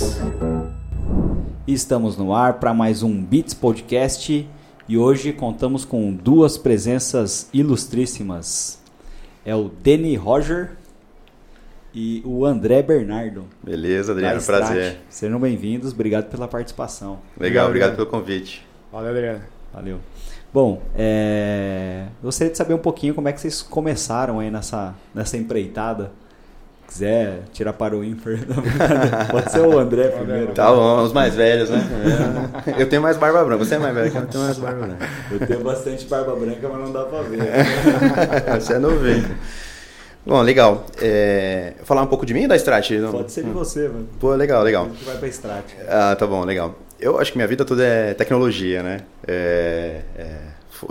Beats. Estamos no ar para mais um Beats Podcast e hoje contamos com duas presenças ilustríssimas. É o Danny Roger e o André Bernardo. Beleza, Adriano, prazer. Sejam bem-vindos, obrigado pela participação. Legal, obrigado pelo convite. Valeu, Adriano. Valeu. Bom, é... gostaria de saber um pouquinho como é que vocês começaram aí nessa, nessa empreitada. Se quiser tirar para o ímpar, pode ser o André primeiro. Tá bom, os mais velhos, né? Eu tenho mais barba branca, você é mais velho que eu, tenho mais barba branca. Eu tenho bastante barba branca, mas não dá pra ver. Você é novinho. Bom, legal. É, Falar um pouco de mim ou da Strat? Pode ser de você, mano. Pô, legal, A legal. gente vai pra Strat. Ah, tá bom, legal. Eu acho que minha vida toda é tecnologia, né? É, é,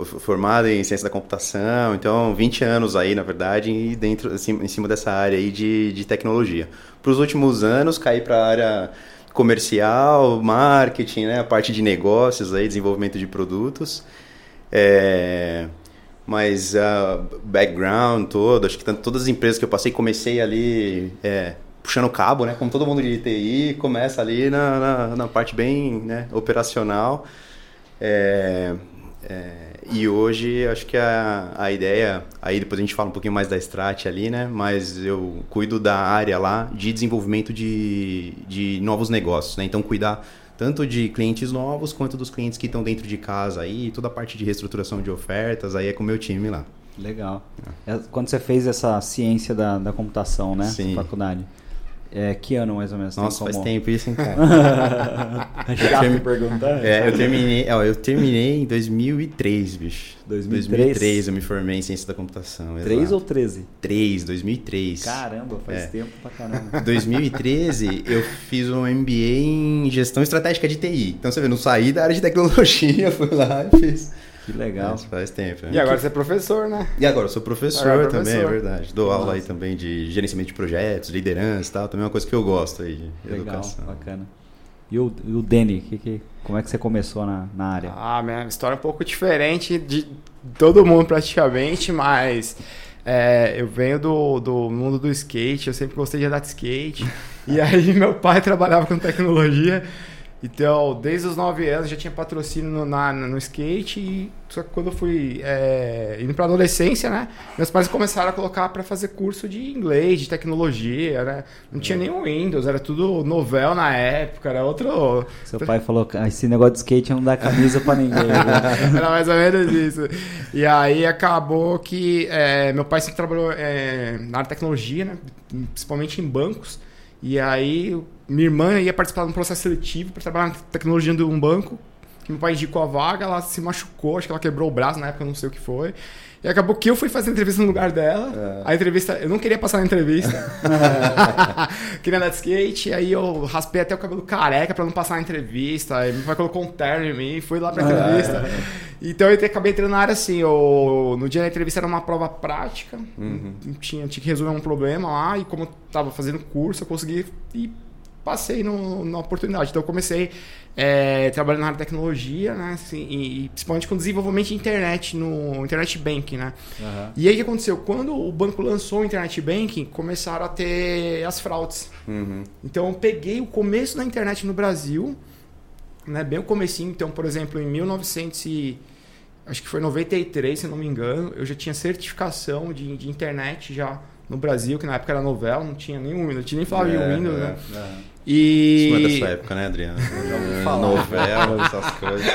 formado em ciência da computação, então 20 anos aí, na verdade, e dentro, assim, em cima dessa área aí de, de tecnologia. Para os últimos anos, caí para a área comercial, marketing, né? A parte de negócios aí, desenvolvimento de produtos. É, mas o background todo, acho que tanto, todas as empresas que eu passei, comecei ali é, puxando cabo, né? Como todo mundo de TI, começa ali na, na, na parte bem né, operacional. É, é, e hoje acho que a, a ideia, aí depois a gente fala um pouquinho mais da Strat ali, né? Mas eu cuido da área lá de desenvolvimento de, de novos negócios, né? Então cuidar tanto de clientes novos quanto dos clientes que estão dentro de casa aí, toda a parte de reestruturação de ofertas, aí é com o meu time lá. Legal. É, Quando você fez essa ciência da, da computação, né? Sim. Na faculdade. É, que ano mais ou menos? Tem Nossa, faz tempo isso, hein, cara? É chato perguntar. É, eu terminei, ó, eu terminei em 2003, bicho. 2003? 2003 eu me formei em ciência da computação. 3 exato. ou 13? 3, 2003. Caramba, faz É. tempo pra caramba. 2013 eu fiz um MBA em gestão estratégica de TI. Então você vê, não saí da área de tecnologia, fui lá e fiz. Que legal. Mas faz tempo. né? E agora você é professor, né? E agora, eu sou professor Agora é também, professor. é verdade. Dou aula aí também de gerenciamento de projetos, liderança e tal. Também é uma coisa que eu gosto aí, de Legal, educação. bacana. E o, e o Danny, que, que, como é que você começou na, na área? Ah, minha história é um pouco diferente de todo mundo praticamente, mas é, eu venho do, do mundo do skate, eu sempre gostei de andar de skate. e aí meu pai trabalhava com tecnologia, então desde os 9 anos já tinha patrocínio no, na, no skate e só que quando eu fui é, indo pra adolescência, né, meus pais começaram a colocar para fazer curso de inglês, de tecnologia, né, não tinha nenhum Windows, era tudo novel na época, era outro... Seu pai falou "Ah, esse negócio de skate não dá camisa pra ninguém. né? Era mais ou menos isso. E aí acabou que é, meu pai sempre trabalhou é, na área de tecnologia, né? principalmente em bancos. E aí minha irmã ia participar de um processo seletivo para trabalhar na tecnologia de um banco. Que meu pai indicou a vaga, ela se machucou, acho que ela quebrou o braço na época, não sei o que foi. E acabou que eu fui fazer a entrevista no lugar dela. A entrevista, eu não queria passar na entrevista. queria andar de skate, aí eu raspei até o cabelo careca pra não passar na entrevista. Aí meu pai colocou um terno em mim, fui lá pra entrevista. Então eu acabei entrando na área assim. Eu, no dia da entrevista era uma prova prática, tinha, tinha que resolver um problema lá, e como eu tava fazendo curso, eu consegui e passei no, na oportunidade. Então eu comecei é, trabalhando na área de tecnologia, né? Assim, e, e principalmente com desenvolvimento de internet no internet banking, né? Aham. E aí o que aconteceu? Quando o banco lançou o internet banking, começaram a ter as fraudes. Uhum. Então eu peguei o começo da internet no Brasil, né, bem o comecinho, então, por exemplo, em 1900 e acho que foi 93, se não me engano, eu já tinha certificação de, de internet já no Brasil, que na época era novela, não tinha nenhum Windows, não tinha nem de É, Windows, é, né? é. E Isso não é da sua época, né, Adriano? Eu já ouvi falar. Novela, essas coisas.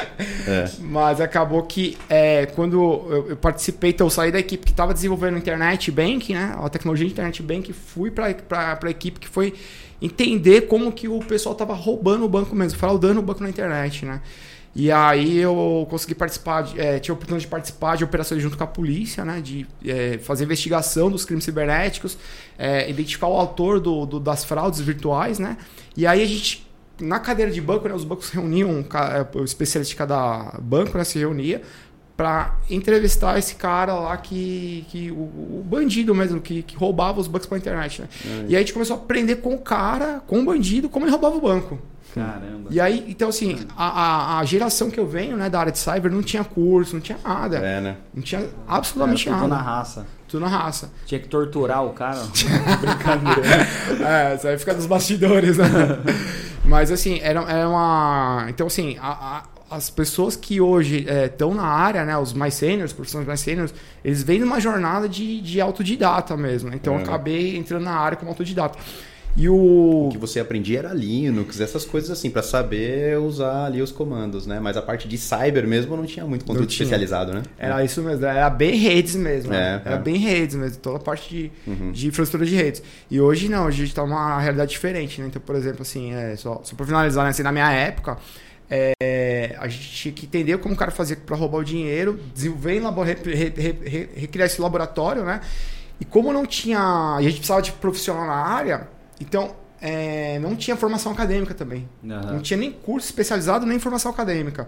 É. Mas acabou que é, quando eu, eu participei, então eu saí da equipe que estava desenvolvendo internet banking, né? A tecnologia de internet banking, fui para a equipe que foi entender como que o pessoal estava roubando o banco mesmo, fraudando o banco na internet, né? E aí eu consegui participar, de, é, tive a oportunidade de participar de operações junto com a polícia, né? De é, fazer investigação dos crimes cibernéticos, é, identificar o autor do, do- das fraudes virtuais, né? E aí a gente, na cadeira de banco, né? Os bancos reuniam, é, o especialista de cada banco né, se reunia para entrevistar esse cara lá que, que o, o bandido mesmo, que, que roubava os bancos pela internet, né? E aí a gente começou a aprender com o cara, com o bandido, como ele roubava o banco. Caramba. E aí, então assim, a, a, a geração que eu venho, né, da área de cyber, não tinha curso, não tinha nada. É, né? Não tinha Era absolutamente tudo nada. na raça. Tudo na raça. Tinha que torturar o cara. Brincadeira. É, você vai ficar nos bastidores, né? Mas assim, era, era uma. Então, assim, a, a, as pessoas que hoje estão é, na área, né? Os mais sêniores, profissionais mais sêniores, eles vêm numa jornada de, de autodidata mesmo. Né? Então É. eu acabei entrando na área como autodidata. E o. O que você aprendia era Linux, essas coisas assim, pra saber usar ali os comandos, né? Mas a parte de cyber mesmo não tinha muito conteúdo especializado, né? Era isso mesmo, era bem redes mesmo. né? É, era é. bem redes mesmo, toda a parte de, Uhum. de infraestrutura de redes. E hoje não, hoje a gente tá numa realidade diferente, né? Então, por exemplo, assim, é, só, só pra finalizar, né? Assim, na minha época, é, a gente tinha que entender como o cara fazia para roubar o dinheiro, desenvolver recriar esse laboratório, né? E como não tinha. E a gente precisava de profissional na área, então é, não tinha formação acadêmica também. Aham. Não tinha nem curso especializado, nem formação acadêmica.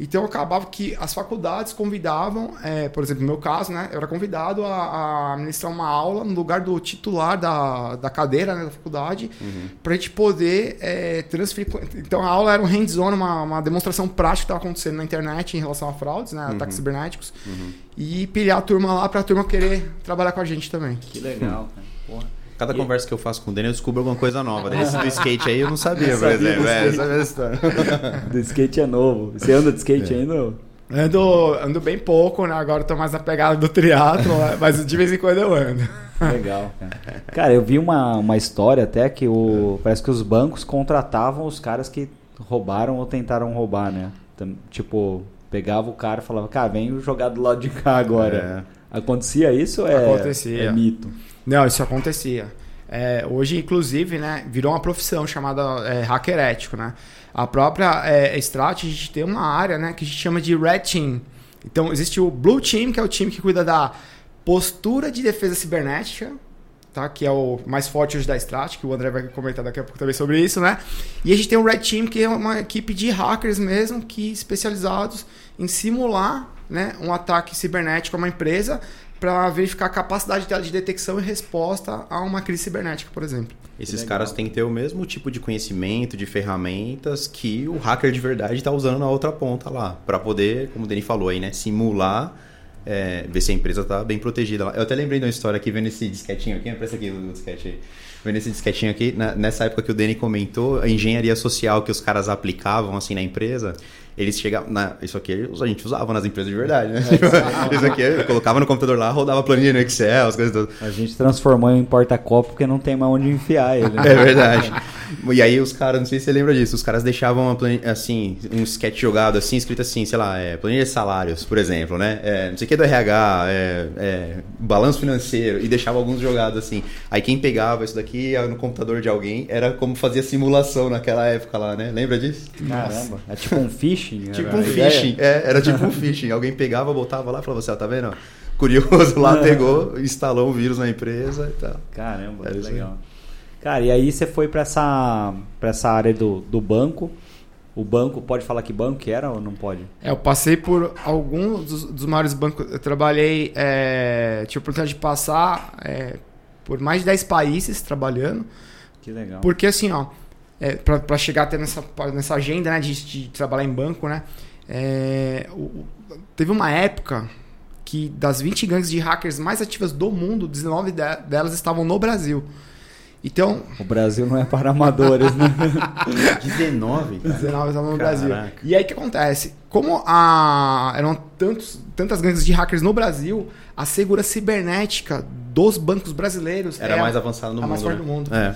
Então acabava que as faculdades convidavam, é, por exemplo, no meu caso, né, eu era convidado a, a ministrar uma aula no lugar do titular da, da cadeira né, da faculdade, para a gente poder é, transferir. Então a aula era um hands-on, uma, uma demonstração prática que estava acontecendo na internet em relação a fraudes, né, ataques cibernéticos, e pilhar a turma lá para a turma querer trabalhar com a gente também. Que legal, cara. Cada E- conversa que eu faço com o Daniel, eu descubro alguma coisa nova. Desse do skate aí eu não sabia, Não por sabia exemplo. É, skate. essa é a história. Do skate é novo. Você anda de skate ainda? ou? Ando, ando bem pouco, né? Agora eu tô mais na pegada do triatlo, né, mas de vez em quando eu ando. Legal, cara. Cara, eu vi uma, uma história até que o, parece que os bancos contratavam os caras que roubaram ou tentaram roubar, né? Tipo, pegava o cara e falava, cara, vem jogar do lado de cá agora. Acontecia isso ou é, Acontecia. é mito? Não, isso acontecia. É, hoje, inclusive, né, virou uma profissão chamada é, hacker ético, né? A própria é, Strat, a gente tem uma área, né, que a gente chama de Red Team. Então, existe o Blue Team, que é o time que cuida da postura de defesa cibernética, tá? Que é o mais forte hoje da Strat, que o André vai comentar daqui a pouco também sobre isso, né? E a gente tem o Red Team, que é uma equipe de hackers mesmo, que especializados em simular, né, um ataque cibernético a uma empresa para verificar a capacidade dela de detecção e resposta a uma crise cibernética, por exemplo. Esses caras têm que ter o mesmo tipo de conhecimento, de ferramentas que o hacker de verdade está usando na outra ponta lá. para poder, como o Dani falou aí, né? Simular, é, ver se a empresa está bem protegida lá. Eu até lembrei de uma história aqui, vendo esse disquetinho aqui. Presta aqui o disquete aí. Vendo esse disquetinho aqui, na- nessa época que o Dani comentou, a engenharia social que os caras aplicavam assim na empresa, eles chegavam. Na, isso aqui a gente usava nas empresas de verdade, né? isso aqui eu colocava no computador lá, rodava planilha no Excel, as coisas todas. A gente transformou em porta-copo porque não tem mais onde enfiar ele. né? É verdade. E aí os caras, não sei se você lembra disso, os caras deixavam uma planilha, assim, um sketch jogado assim, escrito assim, sei lá, é, planilha de salários, por exemplo, né? É, não sei o que do RH, é, é, balanço financeiro, e deixava alguns jogados assim. Aí quem pegava isso daqui no computador de alguém era como fazia simulação naquela época lá, né? Lembra disso? Caramba. É tipo um phishing. Tipo era um a ideia? phishing. É, era tipo um phishing. Alguém pegava, botava lá e falava assim, ó, tá vendo? Curioso lá, pegou, instalou um vírus na empresa e tal. Caramba, Era que isso aí. legal. Cara, e aí você foi pra essa, pra essa área do, do banco. O banco, pode falar que banco que era ou não pode? É, eu passei por alguns dos, dos maiores bancos. Eu trabalhei, é, tive a oportunidade de passar é, por mais de 10 países trabalhando. Que legal. Porque assim, ó, é, para chegar até nessa, nessa agenda né, de, de trabalhar em banco, né? é, o- teve uma época que das 20 gangues de hackers mais ativas do mundo, 19 de- delas estavam no Brasil. Então, O Brasil não é para amadores, né? 19, cara. 19 estavam no Caraca. Brasil. E aí o que acontece? Como a, eram tantos, tantas gangues de hackers no Brasil, a segurança cibernética dos bancos brasileiros Era é a- mais avançado no a mundo. mais forte né? do mundo. É.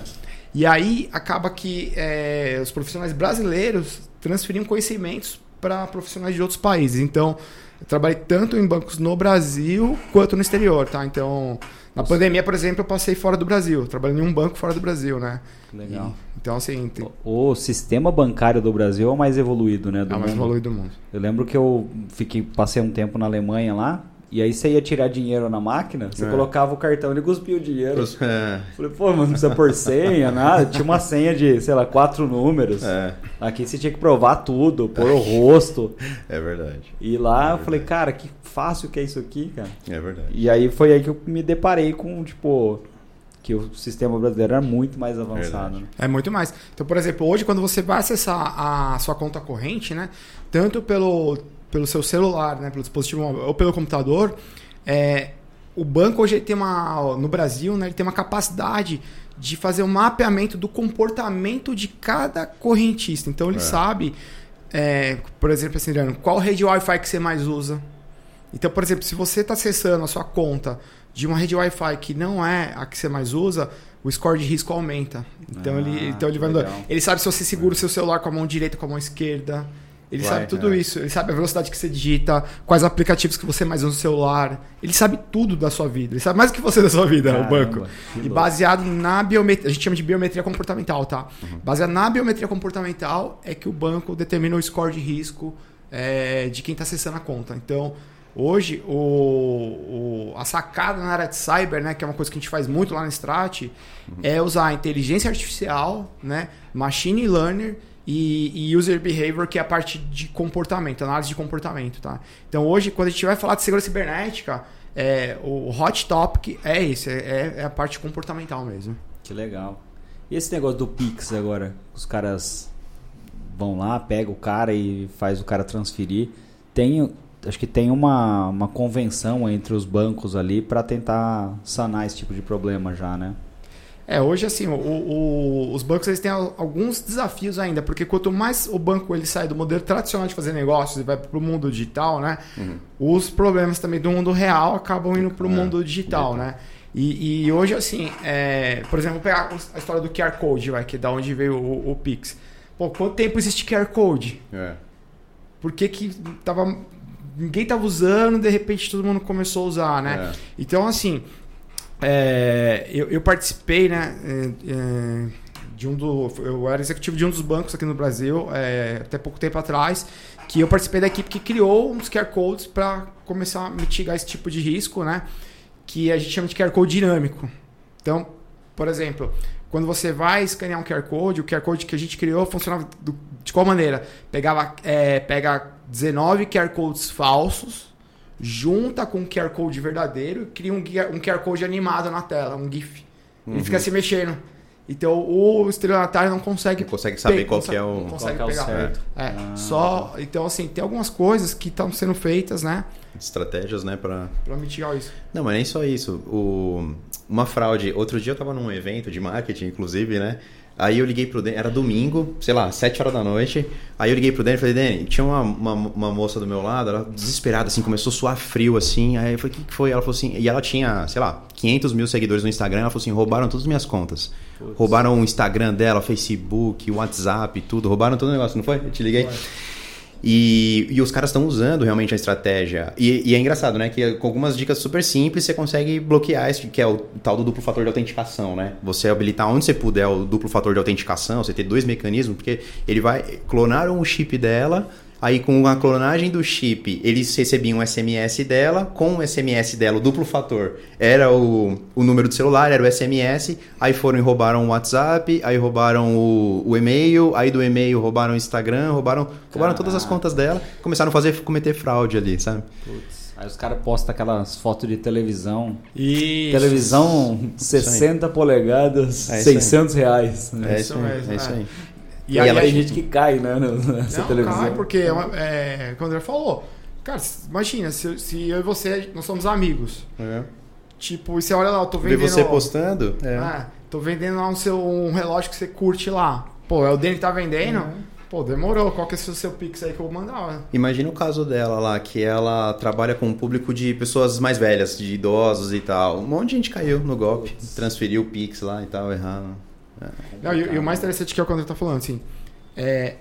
E aí acaba que é, os profissionais brasileiros transferiam conhecimentos para profissionais de outros países. Então, eu trabalhei tanto em bancos no Brasil quanto no exterior, tá? Então, na pandemia, por exemplo, eu passei fora do Brasil. Trabalhei em um banco fora do Brasil, né? Legal. E- então, assim, tem, O sistema bancário do Brasil é o mais evoluído, né? Do é o mais mundo. evoluído do mundo. Eu lembro que eu fiquei, passei um tempo na Alemanha lá, e aí você ia tirar dinheiro na máquina, você É. colocava o cartão, ele cuspia o dinheiro. É. Falei, pô, mas não precisa pôr senha, nada. Tinha uma senha de, sei lá, quatro números. É, Aqui você tinha que provar tudo, pôr o rosto. é verdade. E lá eu falei, cara, que fácil que é isso aqui, cara. É verdade. E aí foi aí que eu me deparei com, tipo, que o sistema brasileiro era muito mais avançado. Né? É muito mais. Então, por exemplo, hoje quando você vai acessar a sua conta corrente, né, tanto pelo, pelo seu celular, né, pelo dispositivo móvel ou pelo computador, é, o banco hoje tem uma no Brasil, né, ele tem uma capacidade de fazer um mapeamento do comportamento de cada correntista. Então ele É. sabe, é, por exemplo, assim, Adriano, qual rede Wi-Fi que você mais usa. Então, por exemplo, se você está acessando a sua conta de uma rede Wi-Fi que não é a que você mais usa, o score de risco aumenta. Então Ah, ele, então ele vai legal. Ele sabe se você segura o seu celular com a mão direita, com a mão esquerda. Ele Vai, sabe tudo é. isso. Ele sabe a velocidade que você digita, quais aplicativos que você mais usa no celular. Ele sabe tudo da sua vida. Ele sabe mais do que você da sua vida, Caramba, o banco. E baseado na biometria, a gente chama de biometria comportamental, tá? Uhum. Baseado na biometria comportamental é que o banco determina o score de risco é, de quem está acessando a conta. Então, hoje, o, o- a sacada na área de cyber, né, que é uma coisa que a gente faz muito lá na Strat, Uhum. é usar a inteligência artificial, né, machine learning e, e user behavior, que é a parte de comportamento, análise de comportamento, tá? Então, hoje, quando a gente vai falar de segurança cibernética, é, o hot topic é esse, é, é a parte comportamental mesmo. Que legal. E esse negócio do Pix agora? Os caras vão lá, pega o cara e faz o cara transferir. Tem, acho que tem uma, uma convenção entre os bancos ali para tentar sanar esse tipo de problema já, né? É, hoje assim, o- o- os bancos eles têm al- alguns desafios ainda, porque quanto mais o banco ele sai do modelo tradicional de fazer negócios e vai para o mundo digital, né? Os problemas também do mundo real acabam indo para o É, mundo digital, né? E, e hoje, assim, é, por exemplo, vou pegar a história do QR Code, vai, que é da onde veio o, o Pix. Pô, quanto tempo existe QR Code? É. Por que, que tava, ninguém tava usando, de repente todo mundo começou a usar, né? É. Então, assim, é, eu, eu participei, né, é, é, de um do, eu era executivo de um dos bancos aqui no Brasil, é, até pouco tempo atrás, que eu participei da equipe que criou uns QR codes para começar a mitigar esse tipo de risco, né? Que a gente chama de QR code dinâmico. Então, por exemplo, quando você vai escanear um QR code, o QR code que a gente criou funcionava do- de qual maneira? Pegava, é, pega 19 QR codes falsos, junta com um QR Code verdadeiro e cria um, um QR Code animado na tela, um GIF. Ele fica se mexendo. Então o estelionatário não consegue. Não consegue saber pe- qual consa- que é o- Não Qual consegue é o pegar. certo? É, Ah. só. Então, assim, tem algumas coisas que estão sendo feitas, né? Estratégias, né, para Pra mitigar isso. Não, mas nem só isso. O... Uma fraude. Outro dia eu tava num evento de marketing, inclusive, né? Aí eu liguei pro Dani, era domingo, sei lá, 7 horas da noite. Aí eu liguei pro Dani e falei, Dani, tinha uma, uma, uma moça do meu lado, ela desesperada, assim, começou a suar frio, assim. Aí eu falei, o que, que foi? Ela falou assim, e ela tinha, sei lá, 500 mil seguidores no Instagram. Ela falou assim, roubaram todas as minhas contas. Putz. Roubaram o Instagram dela, Facebook, WhatsApp, tudo. Roubaram todo o negócio, não foi? Eu te liguei. E, e os caras estão usando realmente a estratégia. E, e é engraçado, né? Que com algumas dicas super simples você consegue bloquear esse, que é o tal do duplo fator de autenticação, né? Você habilitar onde você puder o duplo fator de autenticação, você ter dois mecanismos, porque ele vai clonar o chip dela. Aí com a clonagem do chip, eles recebiam um SMS dela, com o SMS dela, o duplo fator era o, o número do celular, era o SMS, aí foram e roubaram o WhatsApp, aí roubaram o, o e-mail, aí do e-mail roubaram o Instagram, roubaram, roubaram todas as contas dela, começaram a fazer cometer fraude ali, sabe? Putz. Aí os caras postam aquelas fotos de televisão. E Televisão 60 polegadas, É isso aí. 600 reais. né? É isso isso aí, mesmo, é isso é. aí. E E aí ela a Tem gente- que cai, né, nessa Não, televisão. cai, porque é, uma, é, como o André falou, cara, imagina, se, se eu e você, nós somos amigos. É. Tipo, e você olha lá, eu tô vendendo. você postando, é. Ah, tô vendendo lá um, seu, um relógio que você curte lá. Pô, é o Dani que tá vendendo? Uhum. Pô, demorou. Qual que é o seu, seu pix aí que eu vou mandar? Imagina o caso dela lá, que ela trabalha com um público de pessoas mais velhas, de idosos e tal. Um monte de gente caiu no golpe, transferiu o Pix lá e tal, errado. Não, e, e o mais interessante que é o que o André tá falando, assim. É,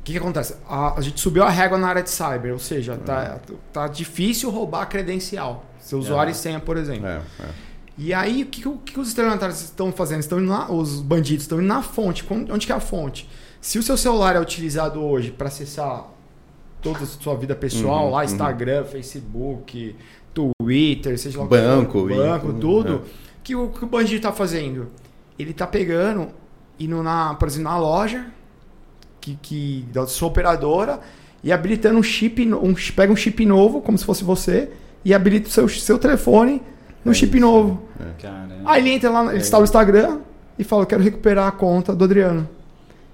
o que, que acontece? A, a gente subiu a régua na área de cyber, ou seja, tá, tá difícil roubar a credencial. Seu usuário e senha, por exemplo. É, é. E aí, o que, que o- que os estelionatários estão fazendo? Estão lá, os bandidos estão indo na fonte. Onde que é a fonte? Se o seu celular é utilizado hoje para acessar toda a sua vida pessoal, Uhum, lá uhum. Instagram, Facebook, Twitter, seja lá Banco, e- banco, tudo, é. que o que o bandido está fazendo? Ele está pegando, indo na, por exemplo, na loja que, que da sua operadora e habilitando um chip, no- um, pega um chip novo, como se fosse você, e habilita o seu, seu telefone no É chip isso. novo. Caramba. Aí ele entra lá, ele instala o Instagram e fala: quero recuperar a conta do Adriano.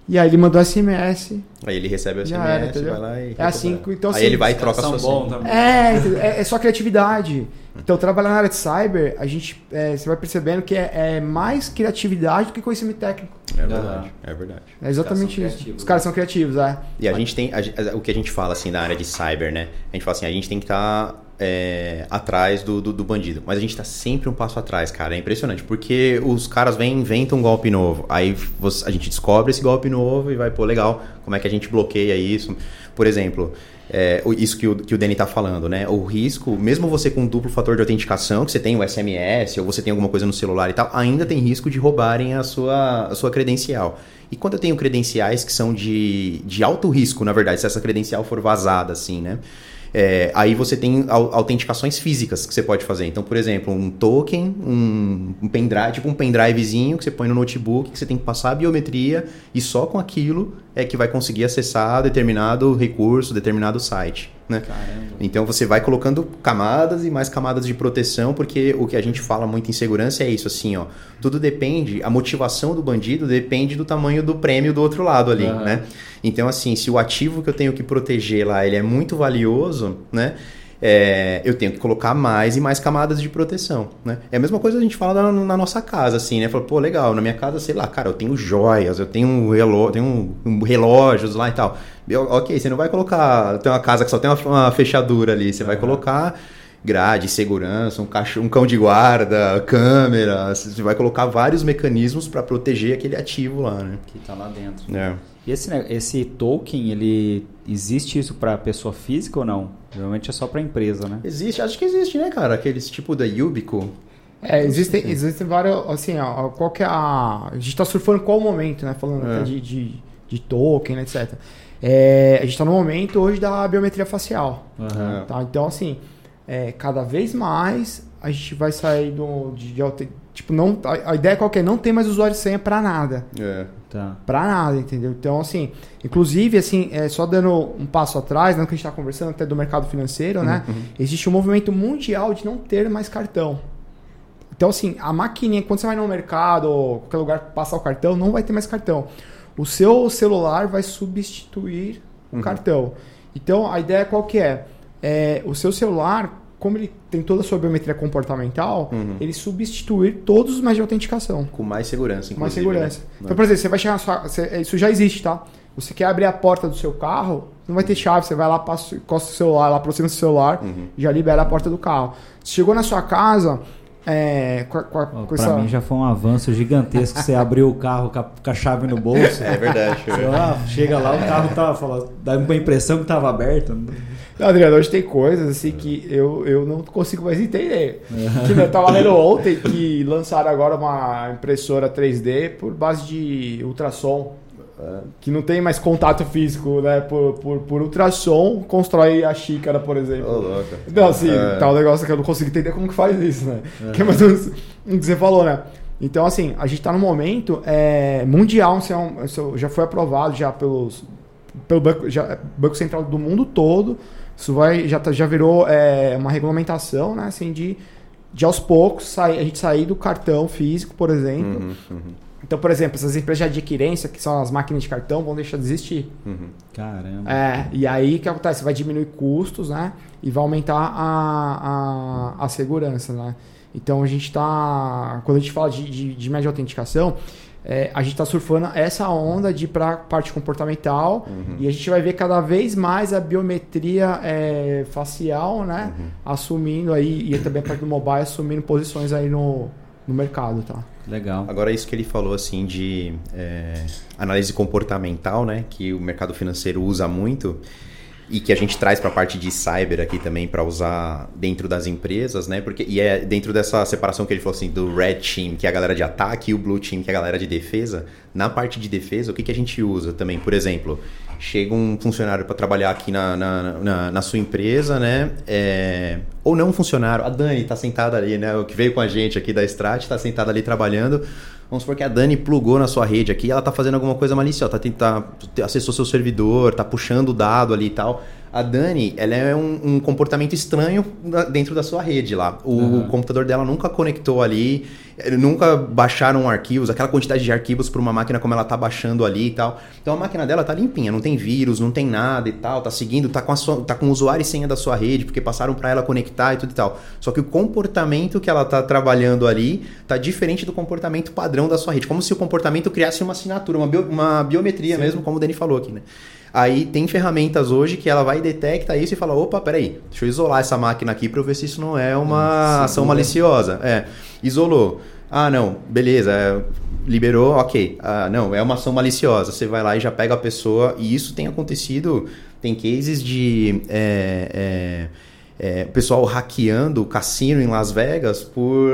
E aí ele mandou SMS. Aí ele recebe o SMS, era, vai lá e. É assim, então, Aí assim, ele vai e troca a são sua bons senha. também. É, é, é só criatividade. Então, trabalhar na área de cyber, a gente, é, você vai percebendo que é, é mais criatividade do que conhecimento técnico. É verdade, é verdade. É exatamente isso. criativos, Os caras né? são criativos, é. E a gente tem. a o que a gente fala assim na área de cyber, né? A gente fala assim, a gente tem que estar atrás do, do, do bandido. Mas a gente tá sempre um passo atrás, cara. É impressionante. Porque os caras vêm inventam um golpe novo. Aí você- a gente descobre esse golpe novo e vai, pô, legal, como é que a gente bloqueia isso? Por exemplo. é, isso que o, que o Danny tá falando, né? O risco, mesmo você com duplo fator de autenticação, que você tem o SMS ou você tem alguma coisa no celular e tal, ainda tem risco de roubarem a sua, a sua credencial. E quando eu tenho credenciais que são de, de alto risco, na verdade, se essa credencial for vazada, assim, né? É, aí você tem au- autenticações físicas que você pode fazer. Então, por exemplo, um token, um, um pendrive, tipo um pendrivezinho que você põe no notebook, que você tem que passar a biometria e só com aquilo é que vai conseguir acessar determinado recurso, determinado site. Né? Então você vai colocando camadas e mais camadas de proteção, porque o que a gente fala muito em segurança é isso, assim, ó. Tudo depende, a motivação do bandido depende do tamanho do prêmio do outro lado ali, Aham. né? Então, assim, se o ativo que eu tenho que proteger lá, ele é muito valioso, né? É, eu tenho que colocar mais e mais camadas de proteção, né? É a mesma coisa que a gente fala na, na nossa casa, assim, né? Fala, pô, legal, na minha casa, sei lá, cara, eu tenho joias, eu tenho, um relo, tenho relógios lá e tal. Eu- ok, você não vai colocar, tem uma casa que só tem uma, uma fechadura ali, você vai colocar grade, segurança, um, cachorro, um cão de guarda, câmera, você vai colocar vários mecanismos para proteger aquele ativo lá, né? Que tá lá dentro. É. E esse, esse token, ele existe isso para pessoa física ou não? Geralmente é só para empresa, né? Existe, acho que existe, né, cara? Aqueles tipo da Yubico. É, existem, existem vários, assim, ó, qual que é a... A gente tá surfando qual momento, né? Falando É. até de, de, de token, etc. É, a gente tá no momento hoje da biometria facial. Aham. Tá? Então, assim, é, cada vez mais a gente vai sair do, de, de Tipo, não, a, a ideia qual que é? Não tem mais usuário e senha pra nada. É. Tá. Pra nada, entendeu? Então, assim, inclusive, assim, é, só dando um passo atrás, né, que a gente tá conversando até do mercado financeiro, né? Existe um movimento mundial de não ter mais cartão. Então, assim, a maquininha, quando você vai no mercado ou qualquer lugar passar o cartão, não vai ter mais cartão. O seu celular vai substituir o cartão. Então, a ideia qual que é? é? O seu celular, como ele tem toda a sua biometria comportamental, ele substituir todos os meios de autenticação. Com mais segurança, Com mais inclusive. segurança. né? Então, por exemplo, você vai chegar na sua. você- isso já existe, tá? Você quer abrir a porta do seu carro, não vai ter chave, você vai lá, passa, encosta o celular, lá aproxima o celular, Uhum. já libera a porta do carro. Chegou na sua casa, é, com, com com essa- mim já foi um avanço gigantesco você abriu o carro com a, com a chave no bolso. É verdade. Lá, chega lá, o carro tava falando, dá uma impressão que tava aberto. Não, Adriano, hoje tem coisas assim que eu, eu não consigo mais entender. Que eu tava lendo ontem que lançaram agora uma impressora 3D por base de ultrassom. é, Que não tem mais contato físico, né? Por, por, por ultrassom, constrói a xícara, por exemplo. Ô, louco. Não, assim, É. tá um negócio que eu não consigo entender como que faz isso, né? Que é mais o que você falou, né? Então, assim, a gente tá num momento é, mundial, é isso já foi aprovado já pelos pelo banco, já, Banco Central do mundo todo. Isso vai, já, tá- já virou é, uma regulamentação, né? Assim, de, de aos poucos sair, a gente sair do cartão físico, por exemplo. Uhum, uhum, Então, por exemplo, essas empresas de adquirência, que são as máquinas de cartão, vão deixar de existir. uhum. Caramba. É, e aí o que acontece? Vai diminuir custos, né? E vai aumentar a, a, a segurança, né? Então a gente tá. Quando a gente fala de, de, de média de autenticação, é, a gente está surfando essa onda de ir para parte comportamental e a gente vai ver cada vez mais a biometria é, facial, né? Assumindo aí, e também a parte do mobile assumindo posições aí no, no mercado, tá? Legal. Agora, isso que ele falou, assim, de é, análise comportamental, né? Que o mercado financeiro usa muito e que a gente traz para a parte de cyber aqui também para usar dentro das empresas, né? Porque e é dentro dessa separação que ele falou assim do red team, que é a galera de ataque, e o blue team, que é a galera de defesa. Na parte de defesa, o que, que a gente usa também? Por exemplo, chega um funcionário para trabalhar aqui na, na, na, na sua empresa, né? É, ou não um funcionário, a Dani está sentada ali, né? O que veio com a gente aqui da Strat está sentada ali trabalhando. Vamos supor que a Dani plugou na sua rede aqui, ela tá fazendo alguma coisa maliciosa, tá, tá, acessou seu servidor, tá puxando o dado ali e tal. A Dani, ela é um, um comportamento estranho dentro da sua rede lá. O uhum. computador dela nunca conectou ali, nunca baixaram arquivos, aquela quantidade de arquivos para uma máquina como ela tá baixando ali e tal. Então a máquina dela tá limpinha, não tem vírus, não tem nada e tal, tá seguindo, tá com, a sua, tá com o usuário e senha da sua rede, porque passaram para ela conectar e tudo e tal. Só que o comportamento que ela tá trabalhando ali tá diferente do comportamento padrão da sua rede, como se o comportamento criasse uma assinatura, uma, bio, uma biometria Sim. mesmo, como o Dani falou aqui, né? Aí tem ferramentas hoje que ela vai e detecta isso e fala: opa, peraí, deixa eu isolar essa máquina aqui para eu ver se isso não é uma ação maliciosa. É, isolou. Ah, não, beleza, é, liberou, ok. Ah, não, é uma ação maliciosa. Você vai lá e já pega a pessoa, e isso tem acontecido, tem cases de. É, é, é, pessoal hackeando o cassino em Las Vegas por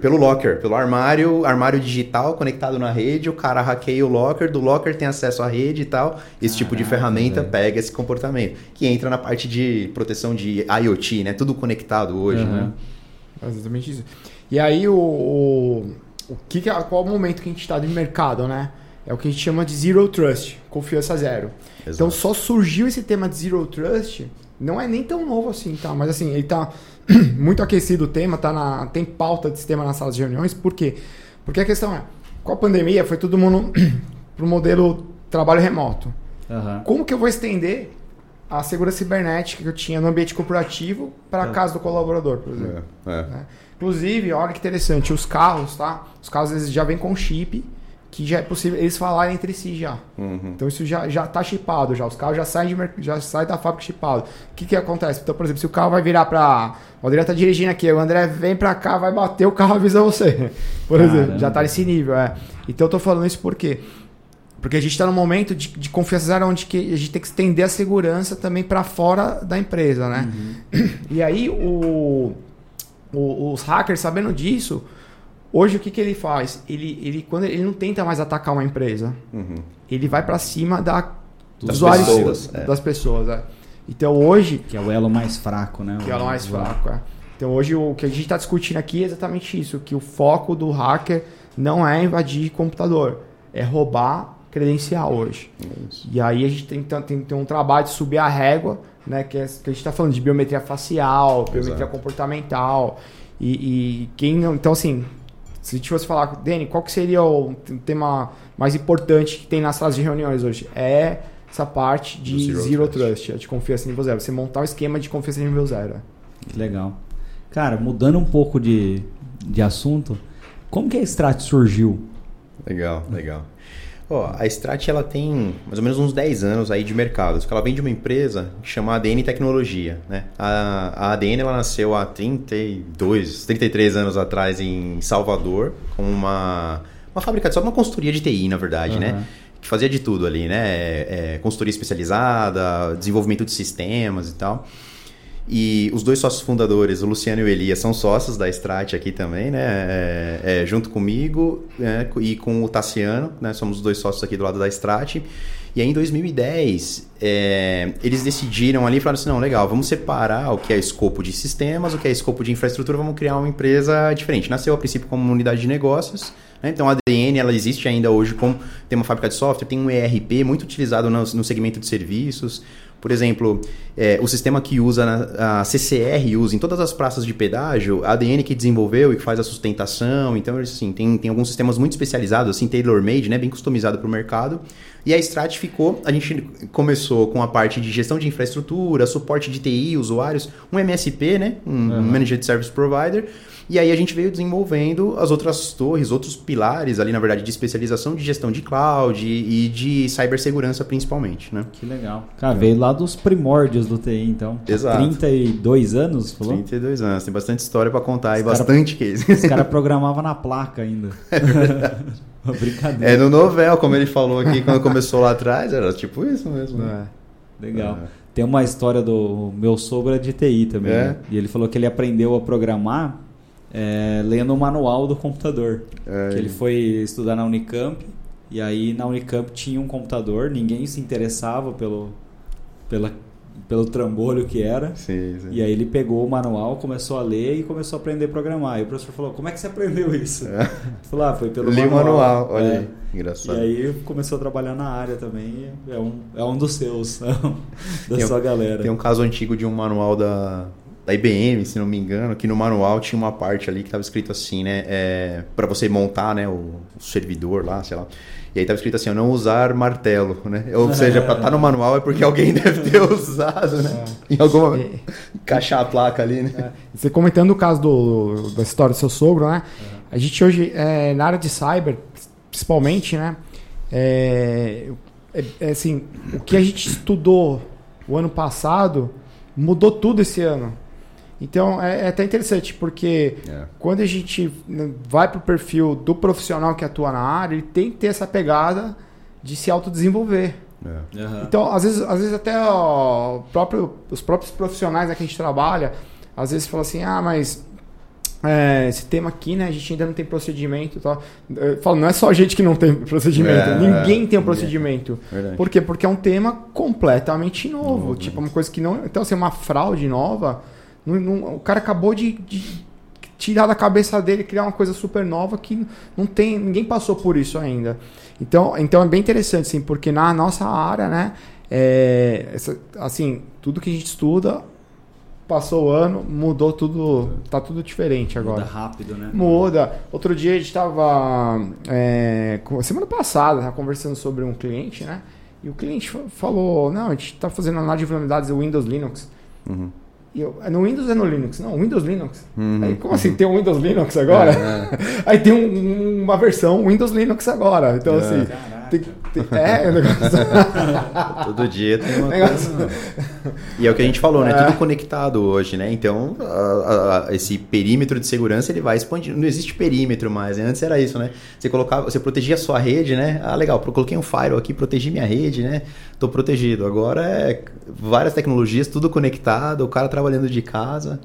pelo locker, pelo armário, armário digital conectado na rede, o cara hackeia o locker, do locker tem acesso à rede e tal. Esse Caraca, tipo de ferramenta véio. pega esse comportamento, que entra na parte de proteção de IoT, né? Tudo conectado hoje, uhum. né? Exatamente isso. E aí o, o, o que, qual é o momento que a gente está de mercado, né? É o que a gente chama de zero trust, confiança zero. Exato. Então só surgiu esse tema de zero trust não é nem tão novo assim, tá? Mas assim, ele tá muito aquecido o tema, tá na, tem pauta desse tema nas salas de reuniões. Por quê? Porque a questão é, com a pandemia foi todo mundo pro modelo trabalho remoto. Uhum. Como que eu vou estender a segurança cibernética que eu tinha no ambiente corporativo para a é. casa do colaborador, por exemplo? É. É. Né? Inclusive, olha que interessante, os carros, tá? Os carros eles já vêm com chip que já é possível eles falarem entre si já. Uhum. Então isso já já está chipado já. Os carros já saem de, já saem da fábrica chipado. O que que acontece? Então, por exemplo, se o carro vai virar para o André tá dirigindo aqui, o André vem para cá, vai bater, o carro avisa você. Por Caramba. exemplo, já está nesse nível, é. Então eu tô falando isso por quê? Porque a gente está num momento de, de confiança zero onde que a gente tem que estender a segurança também para fora da empresa, né? Uhum. E aí o, o, os hackers sabendo disso, Hoje o que, que ele faz? Ele, ele, quando ele não tenta mais atacar uma empresa, uhum. ele vai para cima da, dos usuários pessoas, é. das pessoas. É. Então hoje. Que é o elo mais fraco, né? Que é o elo mais fraco, é. Então hoje o que a gente está discutindo aqui é exatamente isso: que o foco do hacker não é invadir computador, é roubar credencial hoje. Isso. E aí a gente tem, tem, tem, tem um trabalho de subir a régua, né? Que, é, que a gente está falando de biometria facial, biometria Exato. comportamental. E, e quem não. Então, assim, se a gente fosse falar, Dani, qual que seria o tema mais importante que tem nas salas de reuniões hoje? É essa parte de zero, zero trust, trust, de confiança nível zero. Você montar um esquema de confiança nível zero. Que legal. Cara, mudando um pouco de, de assunto, como que a Strat surgiu? Legal, legal. Oh, a Strat ela tem mais ou menos uns 10 anos aí de mercado. Ela vem de uma empresa chamada ADN Tecnologia. Né? A, a ADN ela nasceu há 32, 33 anos atrás em Salvador, com uma, uma fábrica de só uma consultoria de TI, na verdade, uhum. né? Que fazia de tudo ali, né? É, é, consultoria especializada, desenvolvimento de sistemas e tal. E os dois sócios fundadores, o Luciano e o Elias, são sócios da Strat aqui também, né? É, é, junto comigo né? e com o Tassiano, né? Somos os dois sócios aqui do lado da Strat. E aí em 2010, é, eles decidiram ali falaram assim, não, legal, vamos separar o que é escopo de sistemas, o que é escopo de infraestrutura, vamos criar uma empresa diferente. Nasceu a princípio como uma unidade de negócios, né? então a ADN ela existe ainda hoje como tem uma fábrica de software, tem um ERP muito utilizado no, no segmento de serviços, por exemplo, é, o sistema que usa a CCR usa em todas as praças de pedágio, a ADN que desenvolveu e que faz a sustentação. Então, assim, tem, tem alguns sistemas muito especializados, assim, tailor-made, né, bem customizado para o mercado. E a Strat ficou, a gente começou com a parte de gestão de infraestrutura, suporte de TI, usuários, um MSP, né, um uhum. Managed Service Provider. E aí a gente veio desenvolvendo as outras torres, outros pilares ali, na verdade, de especialização de gestão de cloud e, de cibersegurança principalmente, né? Que legal. Cara, veio lá dos primórdios do TI, então. Exato. 32 anos, falou? 32 anos. Tem bastante história para contar os e cara, bastante case. Os caras programavam na placa ainda. É verdade. Brincadeira. É no novel, como ele falou aqui quando começou lá atrás, era tipo isso mesmo. É. Legal. É. Tem uma história do meu sogro é de TI também. É? Né? E ele falou que ele aprendeu a programar é, lendo o manual do computador. É. Que ele foi estudar na Unicamp e aí na Unicamp tinha um computador, ninguém se interessava pelo, pela pelo trambolho que era. Sim, sim. E aí ele pegou o manual, começou a ler e começou a aprender a programar. E o professor falou, como é que você aprendeu isso? É. Falou, ah, foi pelo Li o manual. manual, olha É. aí. Engraçado. E aí começou a trabalhar na área também. É um, é um dos seus, da Tem sua galera. Tem um caso antigo de um manual da, da IBM, se não me engano, que no manual tinha uma parte ali que estava escrito assim, né? É, para você montar né, o, o servidor lá, sei lá. E aí estava escrito assim, ó, não usar martelo, né? Ou seja, para estar no manual é porque alguém deve ter usado, né? Em alguma... É. Encaixar a placa ali, né? Você comentando o caso do, da história do seu sogro, né? A gente hoje, é, na área de cyber, principalmente, né? É, é- é assim, o que a gente estudou o ano passado mudou tudo esse ano. Então é, é até interessante, porque É. quando a gente né, vai para o perfil do profissional que atua na área, ele tem que ter essa pegada de se autodesenvolver. É. Aham. Então, às vezes, às vezes até ó, próprio- os próprios profissionais né, que a gente trabalha, às vezes falam assim, ah, mas é, esse tema aqui, né, a gente ainda não tem procedimento e tal. Eu falo, não é só a gente que não tem procedimento, É, ninguém tem um ninguém. procedimento. Verdade. Por quê? Porque é um tema completamente novo. Novo, tipo, né? uma coisa que não. Então, assim, uma fraude nova. Não- não- o cara acabou de, de tirar da cabeça dele, criar uma coisa super nova que não tem. Ninguém passou por isso ainda. Então, então é bem interessante, assim, porque na nossa área, né? é, essa- assim, tudo que a gente estuda, passou o ano, mudou tudo. Tá tudo diferente agora. Muda rápido, né? Muda. Outro dia a gente estava. semana passada, tava conversando sobre um cliente, né? E o cliente fa- falou: Não, a gente está fazendo análise de vulnerabilidades do Windows Linux. Uhum. E eu, é no Windows é no Linux? Não, Windows Linux. Uhum. Aí, como assim? Tem um Windows Linux agora? É, Aí tem um- uma versão Windows Linux agora. Então, É. assim. Tem- é, o negócio. Todo dia tem uma Negócio- coisa. E é o que a gente falou, né? É. Tudo conectado hoje, né? Então, a- a- esse perímetro de segurança ele vai expandindo. Não existe perímetro mais. né? Antes era isso, né? Você colocava, você protegia a sua rede, né? Ah, legal, eu coloquei um firewall aqui, protegi minha rede, né? Tô protegido. Agora é várias tecnologias, tudo conectado, o cara trabalhando de casa.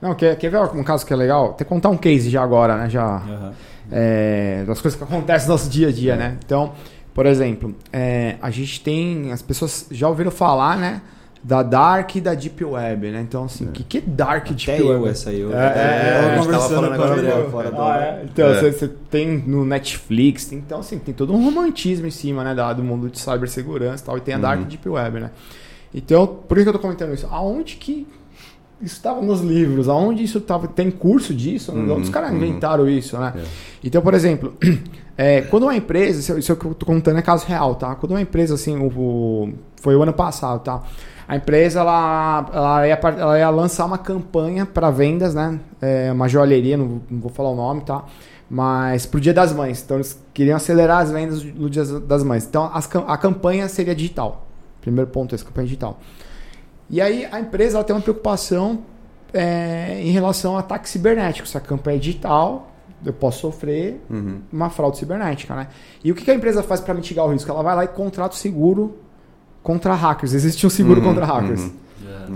Não, quer, quer ver um caso que é legal? Até contar um case já agora, né? Já. Aham. é, das coisas que acontecem no nosso dia a dia, né? Então, por exemplo, é, a gente tem. As pessoas já ouviram falar, né? Da Dark e da Deep Web, né? Então, assim, o que, que é Dark Até Deep eu Web? essa aí. Eu, É, é, é, eu a tava falando com o agora do- fora do... Ah, é? Então, É. você, você tem no Netflix, tem- então assim, tem todo um romantismo em cima, né, da- do mundo de cibersegurança e tal, e tem a Dark Uhum. Deep Web, né? Então, por que que eu tô comentando isso? Aonde que isso estava nos livros? Aonde isso estava? Tem curso disso? Uhum, Onde os caras uhum. inventaram isso, né? É. Então, por exemplo, é, quando uma empresa, isso, isso que eu tô contando é caso real, tá? Quando uma empresa, assim, o, o- foi o ano passado, tá? A empresa, ela, ela, ia, ela ia lançar uma campanha para vendas, né? É, uma joalheria, não, não vou falar o nome, tá? Mas pro Dia das Mães. Então, eles queriam acelerar as vendas no Dia das Mães. Então, as a campanha seria digital. Primeiro ponto, essa campanha digital. E aí, a empresa ela tem uma preocupação é, em relação a ataque cibernético. Se a campanha é digital, eu posso sofrer Uhum. uma fraude cibernética, né? E o que a empresa faz para mitigar o risco? Ela vai lá e contrata o seguro contra hackers. Existe um seguro Uhum, contra hackers. uhum.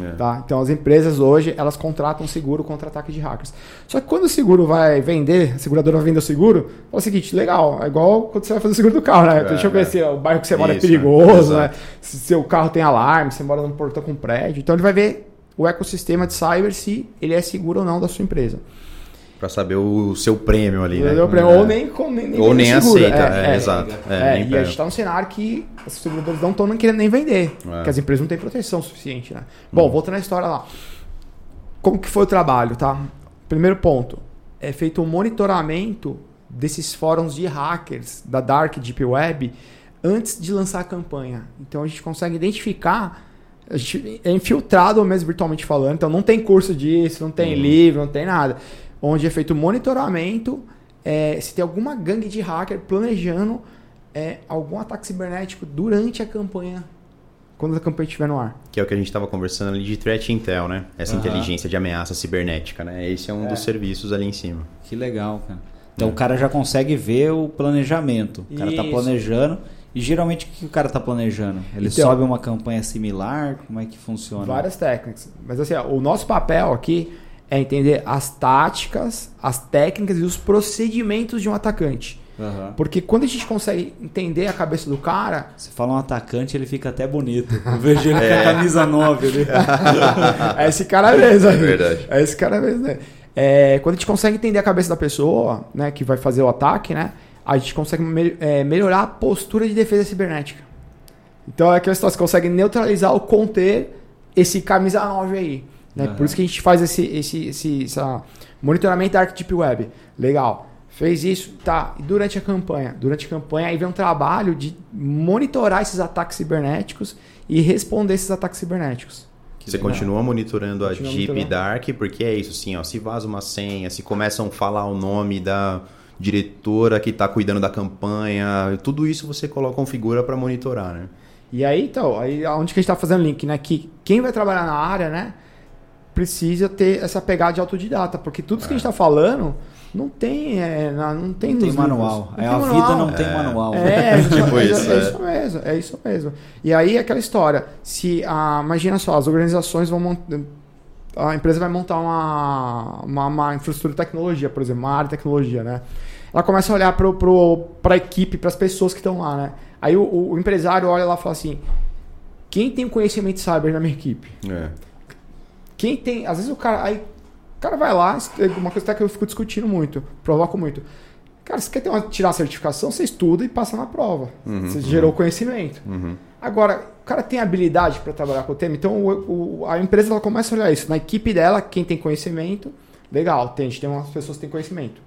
É. Tá? Então as empresas hoje elas contratam seguro contra ataque de hackers. Só que quando o seguro vai vender, a seguradora vai vender o seguro, fala o seguinte, legal, é igual quando você vai fazer o seguro do carro, né? É, Deixa eu é. ver se o bairro que você mora é Isso, perigoso, é, né? exato. Se seu carro tem alarme, se você mora num portão com prédio. Então ele vai ver o ecossistema de cyber se ele é seguro ou não da sua empresa. Pra saber o seu prêmio ali, né? Pra- É. Ou nem, com- nem, nem Ou nem segura. aceita, é, é, exato. É, É, e a pega. gente está num cenário que os seguradores não estão querendo nem vender. É. Porque as empresas não têm proteção suficiente, né? Bom, Uhum. voltando à história lá. Como que foi o trabalho, tá? Primeiro ponto. É feito um monitoramento desses fóruns de hackers da Dark Deep Web antes de lançar a campanha. Então a gente consegue identificar a gente é infiltrado mesmo virtualmente falando, então não tem curso disso, não tem Uhum. livro, não tem nada. Onde é feito monitoramento é, se tem alguma gangue de hacker planejando é, algum ataque cibernético durante a campanha, quando a campanha estiver no ar. Que é o que a gente estava conversando ali de Threat Intel, né? Essa Aham. inteligência de ameaça cibernética, né? Esse é um É. dos serviços ali em cima. Que legal, cara. Então o cara já consegue ver o planejamento. O cara tá Isso. planejando. E geralmente o que o cara tá planejando? Ele Então- sobe uma campanha similar? Como é que funciona? Várias técnicas. Mas assim, ó, o nosso papel aqui é entender as táticas, as técnicas e os procedimentos de um atacante. Aham. Porque quando a gente consegue entender a cabeça do cara, Você fala um atacante, ele fica até bonito. Eu vejo ele com a camisa 9 ali. é esse cara mesmo. É verdade. É esse cara mesmo, né? É, quando a gente consegue entender a cabeça da pessoa, né, que vai fazer o ataque, né, a gente consegue me- é, melhorar a postura de defesa cibernética. Então é aquela situação, você consegue neutralizar ou conter esse camisa 9 aí. Né? Aham. Por isso que a gente faz esse, esse, esse essa monitoramento da Arc Web. Legal. Fez isso, tá. E durante a campanha? Durante a campanha aí vem um trabalho de monitorar esses ataques cibernéticos e responder esses ataques cibernéticos. Você continua monitorando a monitorando. Dark, porque é isso, assim, ó, se vaza uma senha, se começam a falar o nome da diretora que está cuidando da campanha, tudo isso você coloca, configura para monitorar, né? E aí, então, aí onde que a gente está fazendo link, né? Que quem vai trabalhar na área, né, precisa ter essa pegada de autodidata, porque tudo isso que a gente está falando não tem, é, não tem, Não tem manual. Não É, tem a manual. vida não tem manual. É, é, isso, Tipo é, isso, é é. isso mesmo, é isso mesmo. E aí aquela história, se a, imagina só, as organizações vão montar, a empresa vai montar uma, uma, uma infraestrutura de tecnologia, por exemplo, uma área de tecnologia, né? Ela começa a olhar para pro, a equipe, para as pessoas que estão lá, né? Aí o, o empresário olha lá e fala assim: quem tem conhecimento de cyber na minha equipe? É. Quem tem. Às vezes o cara. Aí, o cara vai lá, uma coisa até que eu fico discutindo muito, provoco muito. Cara, você quer ter uma, tirar uma certificação, você estuda e passa na prova. você gerou conhecimento. Uhum. Agora, o cara tem habilidade para trabalhar com o tema, então o- o- a empresa ela começa a olhar isso. Na equipe dela, quem tem conhecimento, legal, tem, a gente tem umas pessoas que têm conhecimento.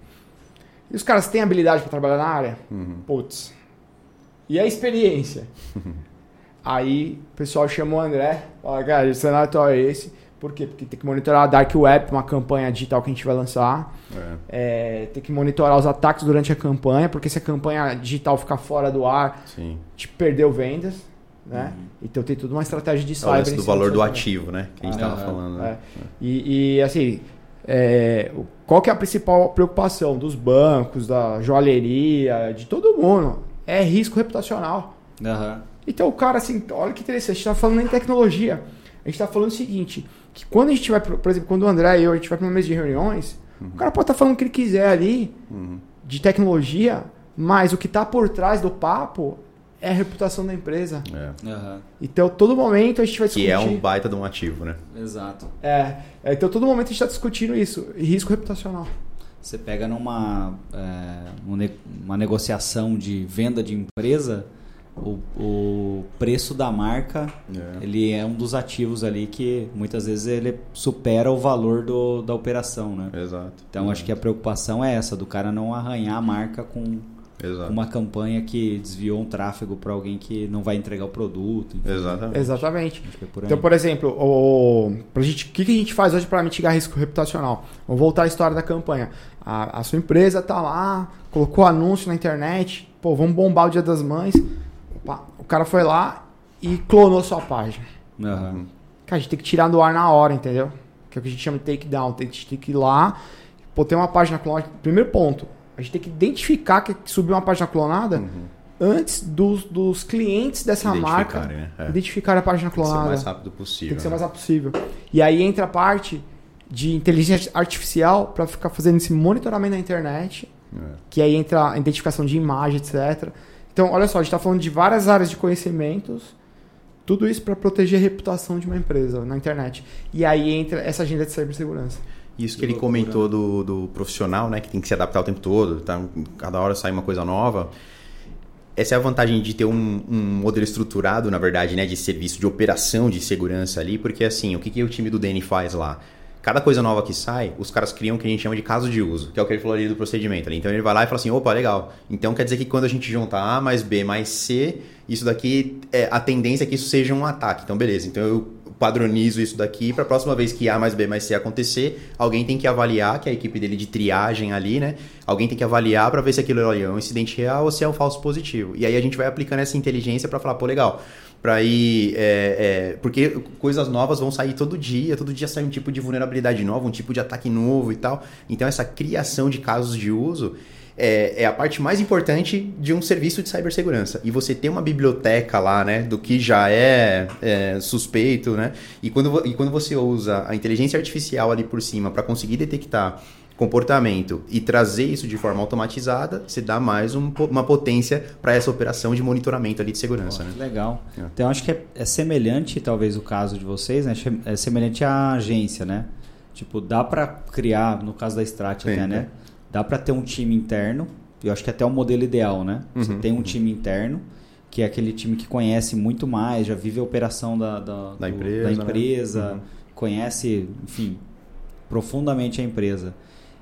E os caras têm habilidade para trabalhar na área? Putz. E a experiência? Aí o pessoal chamou o André, fala, cara, o cenário atual é esse. Por quê? Porque tem que monitorar a Dark Web, uma campanha digital que a gente vai lançar. É. É, tem que monitorar os ataques durante a campanha, porque se a campanha digital ficar fora do ar, Sim. te perdeu vendas, né? Então tem tudo uma estratégia de É cyber. em do valor do ativo, né? Que a gente Ah, estava é. falando. né? É. E, e, assim, é, qual que é a principal preocupação dos bancos, da joalheria, de todo mundo? É risco reputacional. Aham. Então o cara, assim, olha que interessante, a gente tá falando em tecnologia. A gente tá falando o seguinte, que quando a gente vai, por exemplo, quando o André e eu, a gente vai para uma mesa de reuniões, o cara pode estar falando o que ele quiser ali, Uhum. de tecnologia, mas o que tá por trás do papo é a reputação da empresa. É. Aham. Então, todo momento a gente vai discutir. Que é um baita de um ativo, né? Exato. É, é, então, todo momento a gente está discutindo isso. e Risco reputacional. Você pega numa é, um uma negociação de venda de empresa, o, o preço da marca É. ele é um dos ativos ali que muitas vezes ele supera o valor do, da operação, né? Exato. Então acho que a preocupação é essa, do cara não arranhar a marca com Exato. uma campanha que desviou um tráfego para alguém que não vai entregar o produto. enfim. Exatamente. Exatamente. É por. Então, por exemplo, o, pra gente, o que, que a gente faz hoje para mitigar risco reputacional? Vamos voltar à história da campanha. A, a sua empresa tá lá, colocou anúncio na internet, pô, vamos bombar o Dia das Mães. Opa, o cara foi lá e clonou sua página. Aham. Cara, a gente tem que tirar do ar na hora, entendeu? Que é o que a gente chama de takedown. A gente tem que ir lá, pô, tem uma página clonada. Primeiro ponto, a gente tem que identificar que subiu uma página clonada Uhum. antes dos, dos clientes dessa marca né? É. identificar a página Tem que ser o clonada. mais rápido possível. Tem que ser o né? mais rápido possível. E aí entra a parte de inteligência artificial para ficar fazendo esse monitoramento na internet, É. que aí entra a identificação de imagem, etc. Então, olha só, a gente está falando de várias áreas de conhecimentos, tudo isso para proteger a reputação de uma empresa na internet. E aí entra essa agenda de cibersegurança. Isso que ele comentou do, do profissional, né? Que tem que se adaptar o tempo todo, tá? cada hora sai uma coisa nova. Essa é a vantagem de ter um, um modelo estruturado, na verdade, né? De serviço, de operação de segurança ali, porque assim, o que, que o time do DN faz lá? Cada coisa nova que sai, os caras criam o que a gente chama de caso de uso, que é o que ele falou ali do procedimento. Ali. Então ele vai lá e fala assim: opa, legal. Então quer dizer que quando a gente junta A mais B mais C, isso daqui, é, a tendência é que isso seja um ataque. Então beleza, então eu padronizo isso daqui para a próxima vez que A mais B mais C acontecer, alguém tem que avaliar, que é a equipe dele de triagem ali, né? Alguém tem que avaliar para ver se aquilo é um incidente real ou se é um falso positivo. E aí a gente vai aplicando essa inteligência para falar, pô, legal, para ir. é, é, porque coisas novas vão sair todo dia, todo dia sai um tipo de vulnerabilidade nova, um tipo de ataque novo e tal. Então essa criação de casos de uso é, é a parte mais importante de um serviço de cibersegurança. E você ter uma biblioteca lá, né, do que já é, é, suspeito, né? E quando, e quando você usa a inteligência artificial ali por cima para conseguir detectar comportamento e trazer isso de forma automatizada, você dá mais um, uma potência para essa operação de monitoramento ali de segurança. Pô, né? Legal. É. Então acho que é, é, semelhante, talvez, o caso de vocês, né? É semelhante à agência, né? Tipo, dá para criar, no caso da Strat até, né? Dá para ter um time interno, eu acho que até é o modelo ideal, né? Você uhum, tem um uhum. time interno, que é aquele time que conhece muito mais, já vive a operação da, da, da do, empresa, da empresa né? conhece, enfim, profundamente a empresa.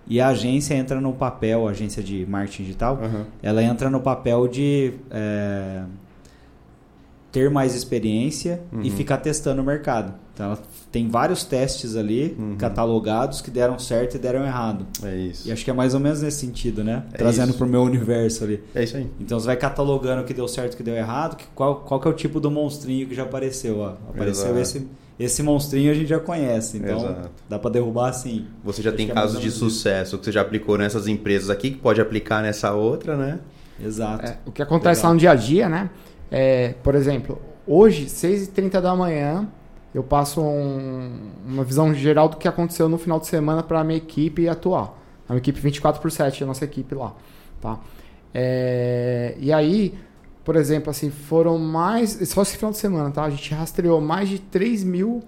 E a agência entra no papel, a agência de marketing digital, uhum. ela entra no papel de é, ter mais experiência uhum. e ficar testando o mercado. Então ela tem vários testes ali uhum. catalogados que deram certo e deram errado. É isso. E acho que é mais ou menos nesse sentido, né? É Trazendo para o meu universo ali. É isso aí. Então você vai catalogando o que deu certo e o que deu errado, que, qual, qual que é o tipo do monstrinho que já apareceu. Ó. Apareceu Exato. esse esse monstrinho a gente já conhece, então Exato. dá para derrubar assim. Você já Acho tem é casos de sucesso que você já aplicou nessas empresas aqui, que pode aplicar nessa outra, né? Exato. É, o que acontece Legal. lá no dia a dia, né? É, por exemplo, hoje, 6h30 da manhã, eu passo um, uma visão geral do que aconteceu no final de semana para a minha equipe atuar. A minha equipe 24 por 7, a nossa equipe lá. Tá? É, e aí, por exemplo, assim, foram mais. Só esse final de semana, tá? A gente rastreou mais de 3 mil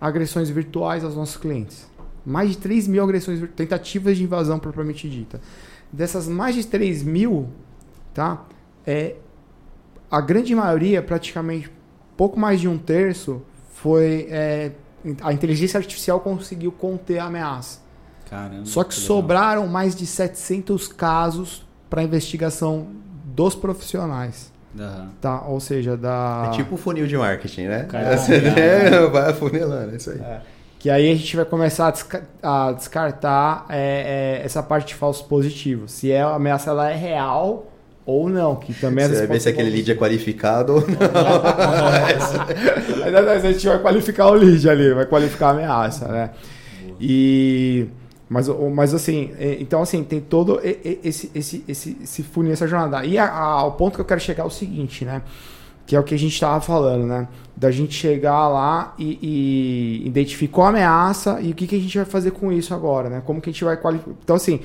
agressões virtuais aos nossos clientes. Mais de 3 mil agressões, tentativas de invasão propriamente dita. Dessas mais de 3 mil, tá? É, a grande maioria, praticamente pouco mais de um terço, foi. É, a inteligência artificial conseguiu conter a ameaça. Caramba, Só que, que sobraram mais de 700 casos para investigação dos profissionais. Uhum. Tá? Ou seja, da. É tipo o funil de marketing, né? Caramba, é, vai afunilando, é isso aí. É. Que aí a gente vai começar a, desca a descartar é, é, essa parte de falsos positivos. Se é, a ameaça ela é real ou não. Que também Você vai ver se aquele lead é qualificado ou não. a gente vai qualificar o lead ali, vai qualificar a ameaça, né? E mas, mas assim, é, então assim, tem todo esse, esse, esse, esse funil, essa jornada. E ao ponto que eu quero chegar é o seguinte, né? Que é o que a gente estava falando, né? Da gente chegar lá e, e identificou a ameaça e o que, que a gente vai fazer com isso agora, né? Como que a gente vai qualificar. Então, assim,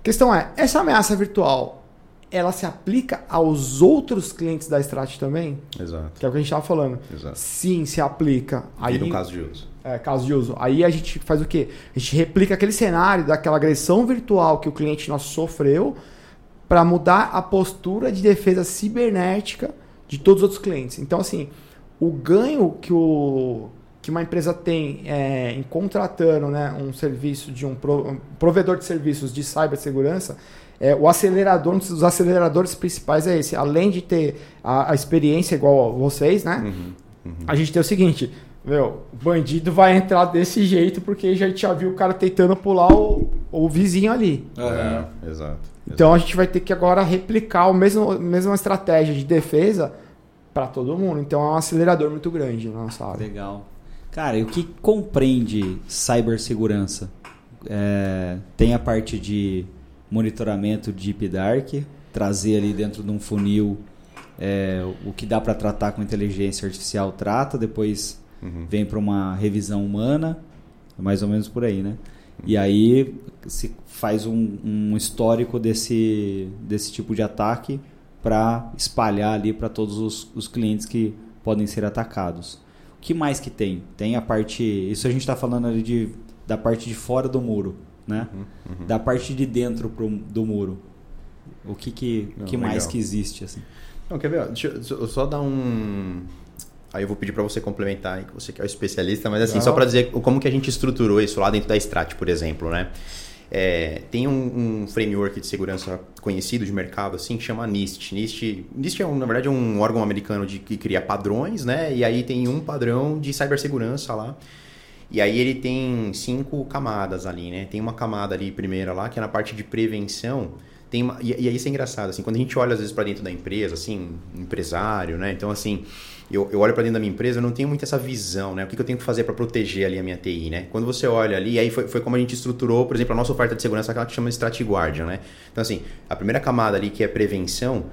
a questão é, essa ameaça virtual, ela se aplica aos outros clientes da Strat também? Exato. Que é o que a gente estava falando. Exato. Sim, se aplica. Aí, no caso de uso é, caso de uso. Aí a gente faz o quê? A gente replica aquele cenário daquela agressão virtual que o cliente nosso sofreu para mudar a postura de defesa cibernética de todos os outros clientes. Então, assim, o ganho que, o, que uma empresa tem é, em contratando né, um serviço de um, pro, um provedor de serviços de cibersegurança é, o acelerador, um dos aceleradores principais é esse. Além de ter a, a experiência igual a vocês, né? Uhum, uhum. A gente tem o seguinte: meu, o bandido vai entrar desse jeito porque já já viu o cara tentando pular o, o vizinho ali. É, exato. Então exato. a gente vai ter que agora replicar a mesma, mesma estratégia de defesa para todo mundo. Então é um acelerador muito grande na nossa área. Legal. Cara, e o que compreende cibersegurança? É, tem a parte de monitoramento Deep Dark, trazer ali dentro de um funil é, o que dá para tratar com inteligência artificial trata, depois uhum. vem para uma revisão humana, mais ou menos por aí, né? E aí se faz um, um histórico desse, desse tipo de ataque para espalhar ali para todos os, os clientes que podem ser atacados. O que mais que tem? Tem a parte. Isso a gente está falando ali de, da parte de fora do muro, né? Uhum, uhum. Da parte de dentro pro, do muro. O que, que, Não, que mais que existe? Assim? Não, quer ver? Deixa eu só dar um Aí eu vou pedir para você complementar, que você que é o especialista, mas assim, Não. só para dizer como que a gente estruturou isso lá dentro da Strat, por exemplo, né? É, tem um, um, framework de segurança conhecido de mercado assim que chama NIST. NIST, NIST é um, na verdade é um órgão americano de, que cria padrões, né? E aí tem um padrão de cibersegurança lá. E aí ele tem cinco camadas ali, né? Tem uma camada ali primeira lá que é na parte de prevenção. Tem uma, e, e aí isso é engraçado assim, quando a gente olha às vezes para dentro da empresa, assim, empresário, né? Então assim, eu, eu olho para dentro da minha empresa, eu não tenho muito essa visão, né? O que, que eu tenho que fazer para proteger ali a minha TI, né? Quando você olha ali, aí foi, foi como a gente estruturou, por exemplo, a nossa oferta de segurança, aquela que chama de Strat Guardian, né? Então, assim, a primeira camada ali, que é prevenção,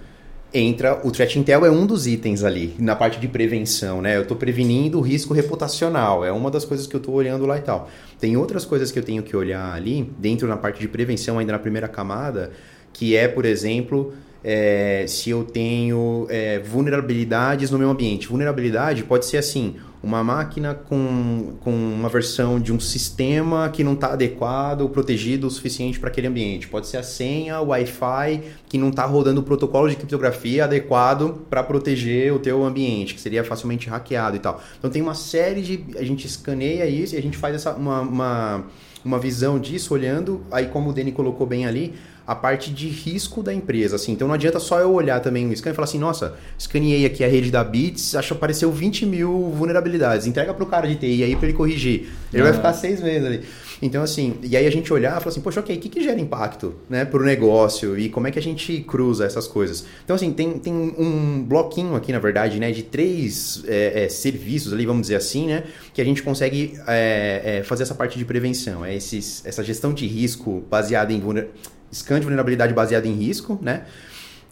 entra o threat intel é um dos itens ali na parte de prevenção, né? Eu estou prevenindo o risco reputacional, é uma das coisas que eu estou olhando lá e tal. Tem outras coisas que eu tenho que olhar ali dentro na parte de prevenção ainda na primeira camada, que é, por exemplo, é, se eu tenho é, vulnerabilidades no meu ambiente. Vulnerabilidade pode ser assim, uma máquina com, com uma versão de um sistema que não está adequado, protegido o suficiente para aquele ambiente. Pode ser a senha, o Wi-Fi, que não está rodando o protocolo de criptografia adequado para proteger o teu ambiente, que seria facilmente hackeado e tal. Então tem uma série de... A gente escaneia isso e a gente faz essa, uma, uma, uma visão disso olhando, aí como o Dani colocou bem ali, a parte de risco da empresa. Assim. Então não adianta só eu olhar também o scan e falar assim, nossa, escaneei aqui a rede da Bits, acho que apareceu 20 mil vulnerabilidades. Entrega para o cara de TI aí para ele corrigir. Ele vai ficar seis meses ali. Então, assim, e aí a gente olhar e falar assim, poxa, ok, o que, que gera impacto né, para o negócio e como é que a gente cruza essas coisas? Então, assim, tem, tem um bloquinho aqui, na verdade, né, de três é, é, serviços ali, vamos dizer assim, né, que a gente consegue é, é fazer essa parte de prevenção. É esses, essa gestão de risco baseada em vulnerabilidade scan de vulnerabilidade baseado em risco, né?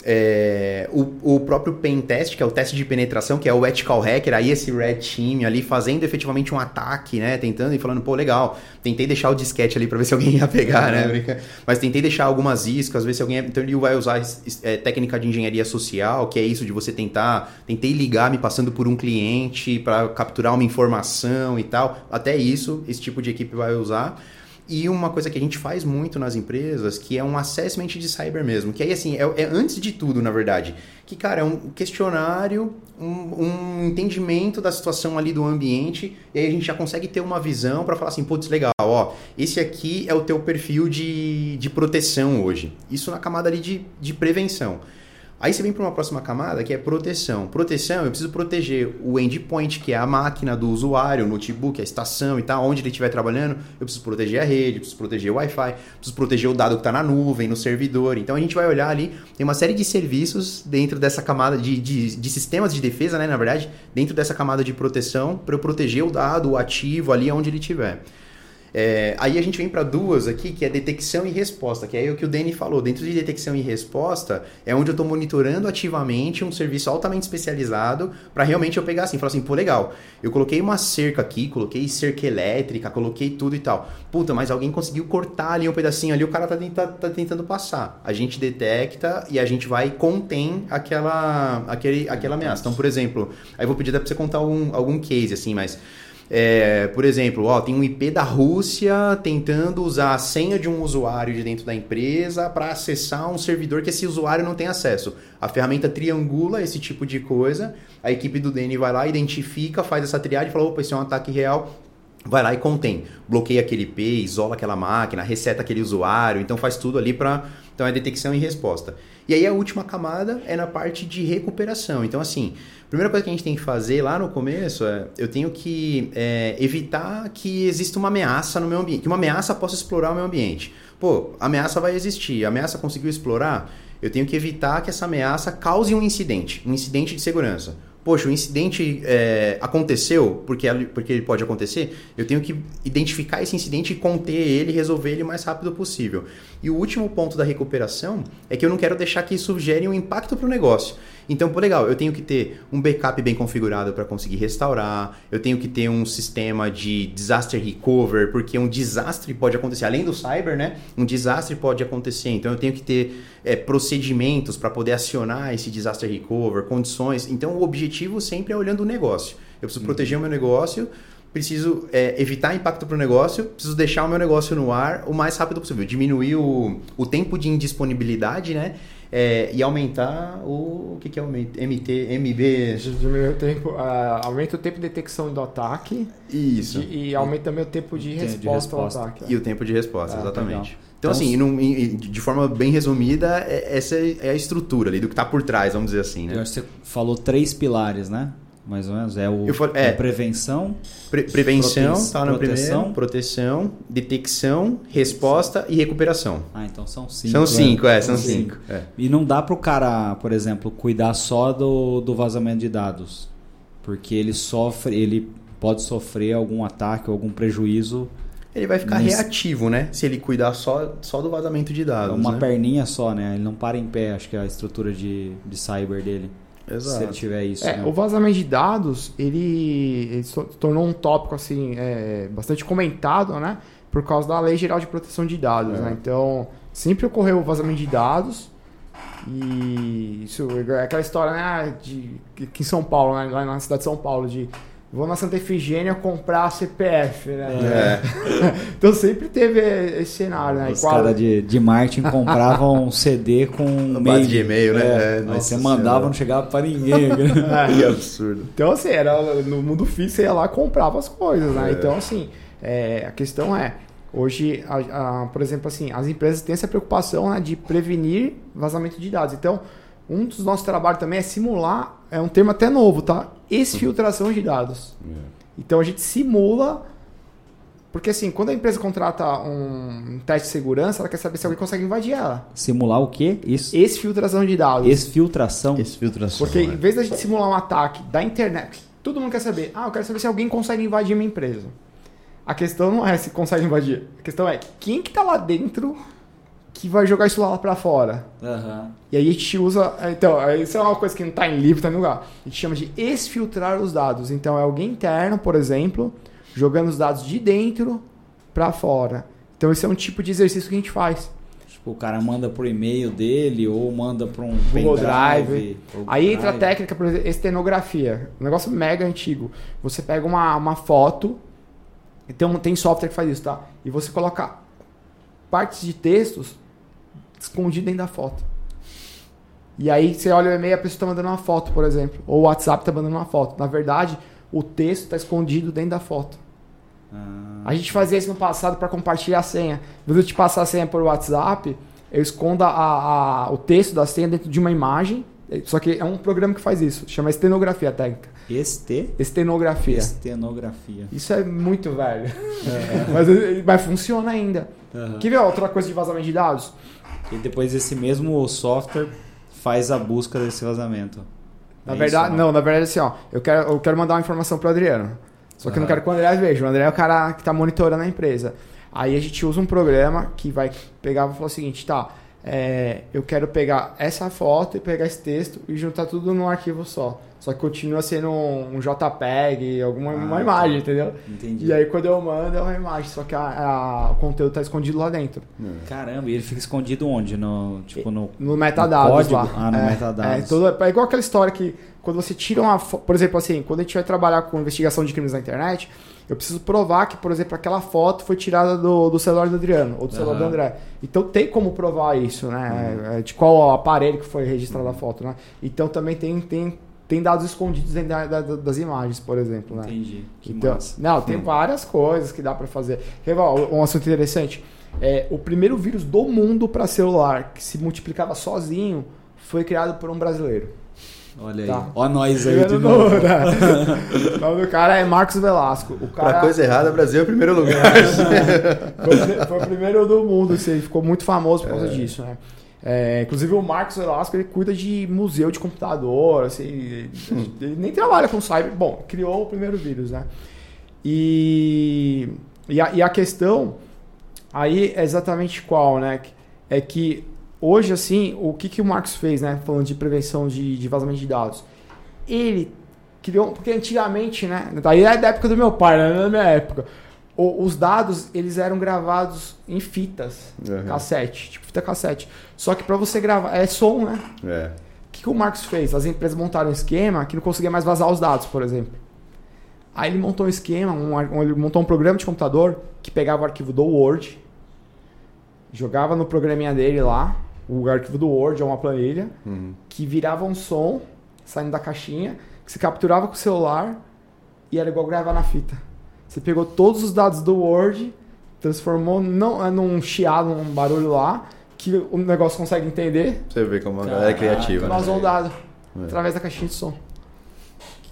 É, o, o próprio pen test, que é o teste de penetração, que é o ethical hacker, aí esse red team ali fazendo efetivamente um ataque, né? Tentando e falando, pô, legal, tentei deixar o disquete ali para ver se alguém ia pegar, né? Uhum. Mas tentei deixar algumas iscas, ver se alguém. Ia... Então ele vai usar é, técnica de engenharia social, que é isso de você tentar. Tentei ligar me passando por um cliente para capturar uma informação e tal. Até isso, esse tipo de equipe vai usar. E uma coisa que a gente faz muito nas empresas, que é um assessment de cyber mesmo. Que aí, assim, é, é antes de tudo, na verdade. Que, cara, é um questionário, um, um, entendimento da situação ali do ambiente, e aí a gente já consegue ter uma visão para falar assim, putz, legal, ó, esse aqui é o teu perfil de, de proteção hoje. Isso na camada ali de, de prevenção. Aí você vem para uma próxima camada que é proteção. Proteção, eu preciso proteger o endpoint, que é a máquina do usuário, o notebook, a estação e tal, onde ele estiver trabalhando. Eu preciso proteger a rede, preciso proteger o Wi-Fi, preciso proteger o dado que está na nuvem, no servidor. Então a gente vai olhar ali, tem uma série de serviços dentro dessa camada de, de, de sistemas de defesa, né, na verdade, dentro dessa camada de proteção, para eu proteger o dado, o ativo ali onde ele estiver. É, aí a gente vem para duas aqui, que é detecção e resposta, que é o que o Danny falou. Dentro de detecção e resposta é onde eu estou monitorando ativamente um serviço altamente especializado para realmente eu pegar assim, falar assim, pô, legal, eu coloquei uma cerca aqui, coloquei cerca elétrica, coloquei tudo e tal. Puta, mas alguém conseguiu cortar ali um pedacinho ali, o cara tá, tá tentando passar. A gente detecta e a gente vai contém aquela, aquele, aquela ameaça. Então, por exemplo, aí eu vou pedir para você contar algum case assim, mas é, por exemplo, ó, tem um IP da Rússia tentando usar a senha de um usuário de dentro da empresa para acessar um servidor que esse usuário não tem acesso. A ferramenta triangula esse tipo de coisa, a equipe do DN vai lá, identifica, faz essa triagem e fala: opa, esse é um ataque real, vai lá e contém. Bloqueia aquele IP, isola aquela máquina, reseta aquele usuário, então faz tudo ali para. Então é detecção e resposta. E aí a última camada é na parte de recuperação. Então, assim, primeira coisa que a gente tem que fazer lá no começo é eu tenho que é, evitar que exista uma ameaça no meu ambiente, que uma ameaça possa explorar o meu ambiente. Pô, a ameaça vai existir, a ameaça conseguiu explorar, eu tenho que evitar que essa ameaça cause um incidente, um incidente de segurança poxa, o incidente é, aconteceu, porque, porque ele pode acontecer, eu tenho que identificar esse incidente e conter ele, resolver ele o mais rápido possível. E o último ponto da recuperação é que eu não quero deixar que isso gere um impacto para o negócio. Então, por legal, eu tenho que ter um backup bem configurado para conseguir restaurar, eu tenho que ter um sistema de disaster recover, porque um desastre pode acontecer, além do cyber, né? Um desastre pode acontecer, então eu tenho que ter é, procedimentos para poder acionar esse disaster recover, condições. Então, o objetivo sempre é olhando o negócio. Eu preciso uhum. proteger o meu negócio, preciso é, evitar impacto para o negócio, preciso deixar o meu negócio no ar o mais rápido possível, diminuir o, o tempo de indisponibilidade, né? É, e aumentar o, o que, que é o MT, MB? Diminuir o tempo, uh, aumenta o tempo de detecção do ataque. Isso. De, e aumenta também o tempo de, resposta, de resposta, ao ataque. E o tempo de resposta, ah, exatamente. Legal. Então, então assim, de forma bem resumida, é, essa é a estrutura ali do que está por trás, vamos dizer assim. Né? Eu acho que você falou três pilares, né? mais ou menos? É o for, é, prevenção. Pre prevenção, tá na proteção, proteção, detecção, resposta e recuperação. Ah, então são cinco. São cinco, é, é são cinco. cinco. É. E não dá para o cara, por exemplo, cuidar só do, do vazamento de dados. Porque ele sofre, ele pode sofrer algum ataque, algum prejuízo ele vai ficar Nesse- reativo, né? Se ele cuidar só, só do vazamento de É dados. uma né? perninha só, né? Ele não para em pé, acho que é a estrutura de, de cyber dele. Se ele Exato. tiver isso. É, né? o vazamento de dados, ele, ele se tornou um tópico assim, é, bastante comentado, né? Por causa da Lei Geral de Proteção de Dados, É. né? Então, sempre ocorreu o vazamento de dados. E isso é aquela história, né? De, que em São Paulo, né? lá na cidade de São Paulo, de vou na Santa Efigênia comprar CPF, né? É. Então sempre teve esse cenário, né? Os Qual- caras de, de marketing compravam um CD com um mail. de e-mail, né? É, É, nossa você mandava, Senhora. não chegava pra ninguém. que absurdo. Então, assim, era no mundo físico, você ia lá e comprava as coisas, né? É. Então, assim, é, a questão é, hoje, a- a- por exemplo, assim, as empresas têm essa preocupação né, de prevenir vazamento de dados. Então, um dos nossos trabalhos também é simular, é um termo até novo, tá? Exfiltração de dados. Então, a gente simula... Porque, assim, quando a empresa contrata um, teste de segurança, ela quer saber se alguém consegue invadir ela. Simular o quê? Isso. Exfiltração de dados. Exfiltração. Exfiltração. Porque né? em vez da gente simular um ataque da internet, todo mundo quer saber, ah, eu quero saber se alguém consegue invadir minha empresa. A questão não é se consegue invadir. A questão é quem que tá lá dentro que vai jogar isso lá pra fora. Aham. E aí a gente usa. Então, isso é uma coisa que não tá em livro, tá em lugar. A gente chama de exfiltrar os dados. Então é alguém interno, por exemplo, jogando os dados de dentro pra fora. Então esse é um tipo de exercício que a gente faz. Tipo, o cara manda pro e-mail dele ou manda pra um Google pendrive, Drive. Aí entra a técnica, por exemplo, estenografia. Um negócio mega antigo. Você pega uma, uma foto, então tem software que faz isso, tá? E você coloca partes de textos escondidas dentro da foto. E aí você olha o e-mail e a pessoa tá mandando uma foto, por exemplo. Ou o WhatsApp tá mandando uma foto. Na verdade, o texto está escondido dentro da foto. Ah, A gente fazia isso no passado para compartilhar a senha. Em vez de eu te passar a senha por WhatsApp, eu escondo a- a- o texto da senha dentro de uma imagem. Só que é um programa que faz isso. Chama estenografia técnica. Este... Estenografia. Estenografia. Isso é muito velho. mas, mas funciona ainda. Aham. Quer ver outra coisa de vazamento de dados? E depois esse mesmo software faz a busca desse vazamento. Na É verdade, isso, não, na verdade assim, ó. Eu quero, eu quero mandar uma informação pro Adriano. Só que eu não quero que o André veja. O André é o cara que tá monitorando a empresa. Aí a gente usa um programa que vai pegar e falar o seguinte, tá? É, eu quero pegar essa foto e pegar esse texto e juntar tudo num arquivo só. Só que continua sendo um, um JPEG, alguma Ah, uma tá. imagem, entendeu? Entendi. E aí quando eu mando é uma imagem, só que a- a- o conteúdo tá escondido lá dentro. Caramba, e ele fica escondido onde? No, tipo, no... No metadados código? lá. Ah, no é, metadados. É, todo- é igual aquela história que quando você tira uma foto, por exemplo, assim, quando a gente vai trabalhar com investigação de crimes na internet, eu preciso provar que, por exemplo, aquela foto foi tirada do, do celular do Adriano ou do celular do Aham. André. Então tem como provar isso, né? É, De qual aparelho que foi registrada a foto, né? Então também tem, tem, tem dados escondidos dentro da- da- das imagens, por exemplo, né? Entendi. Que Então, massa. não, tem várias coisas que dá pra fazer. Ó, um assunto interessante. É, o primeiro vírus do mundo para celular que se multiplicava sozinho foi criado por um brasileiro. Olha aí. Tá. Ó nós aí de Primeiro novo. do- o nome do cara é Marcos Velasco. O cara Pra coisa errada, Brasil é o primeiro lugar. foi, o pri- foi o primeiro do mundo, assim, ele ficou muito famoso por causa disso, né? É, inclusive o Marcos Velasco ele cuida de museu de computador, assim, ele, ele nem trabalha com cyber. Bom, criou o primeiro vírus, né? E, e, a, e a questão aí é exatamente qual, né? É que hoje, assim, o que, que o Marcos fez, né? Falando de prevenção de, de vazamento de dados. Ele criou, porque antigamente, né? Daí é da época do meu pai, né? Não é minha época. O- os dados, eles eram gravados em fitas, Uhum. cassete, tipo fita cassete. Só que para você gravar, é som, né? É. O que, que o Marcos fez? As empresas montaram um esquema que não conseguia mais vazar os dados, por exemplo. Aí ele montou um esquema, um- ele montou um programa de computador que pegava o arquivo do Word, jogava no programinha dele lá, o arquivo do Word é uma planilha, Uhum. que virava um som saindo da caixinha, que se capturava com o celular e era igual gravar na fita. Você pegou todos os dados do Word, transformou não, é num chiado, num barulho lá, que o negócio consegue entender, Você vê como a galera é criativa. né? vazou o dado É. através da caixinha de som.